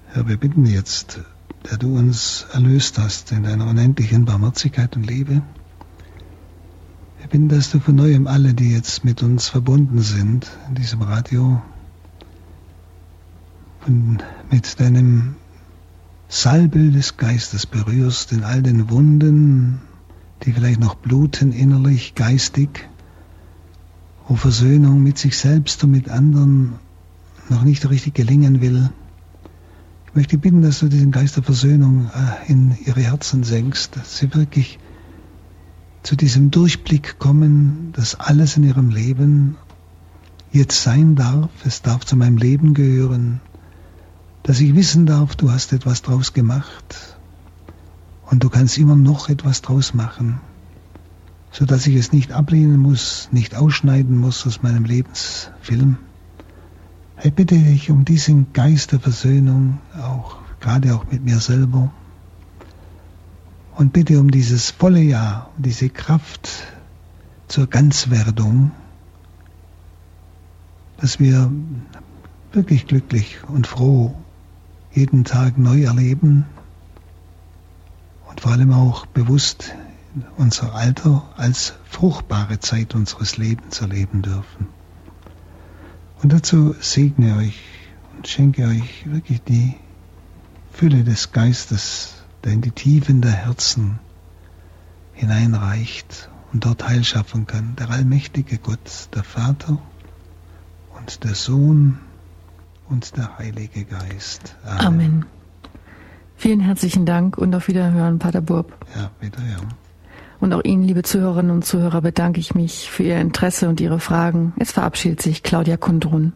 Herr, wir bitten jetzt, der du uns erlöst hast in deiner unendlichen Barmherzigkeit und Liebe. Wir bitten, dass du von neuem alle, die jetzt mit uns verbunden sind in diesem Radio, und mit deinem Salbe des Geistes berührst in all den Wunden, die vielleicht noch bluten innerlich, geistig, wo Versöhnung mit sich selbst und mit anderen noch nicht richtig gelingen will. Ich möchte bitten, dass du diesen Geist der Versöhnung äh, in ihre Herzen senkst, dass sie wirklich zu diesem Durchblick kommen, dass alles in ihrem Leben jetzt sein darf, es darf zu meinem Leben gehören, dass ich wissen darf, du hast etwas draus gemacht und du kannst immer noch etwas draus machen, so dass ich es nicht ablehnen muss, nicht ausschneiden muss aus meinem Lebensfilm. Ich bitte dich um diesen Geist der Versöhnung, auch gerade auch mit mir selber, und bitte um dieses volle Jahr, um diese Kraft zur Ganzwerdung, dass wir wirklich glücklich und froh jeden Tag neu erleben und vor allem auch bewusst unser Alter als fruchtbare Zeit unseres Lebens erleben dürfen. Und dazu segne euch und schenke euch wirklich die Fülle des Geistes, der in die Tiefen der Herzen hineinreicht und dort Heil schaffen kann. Der allmächtige Gott, der Vater und der Sohn und der Heilige Geist. Amen. Amen. Vielen herzlichen Dank und auf Wiederhören, Pater Burb. Ja, wiederhören. Und auch Ihnen, liebe Zuhörerinnen und Zuhörer, bedanke ich mich für Ihr Interesse und Ihre Fragen. Es verabschiedet sich Claudia Kundrun.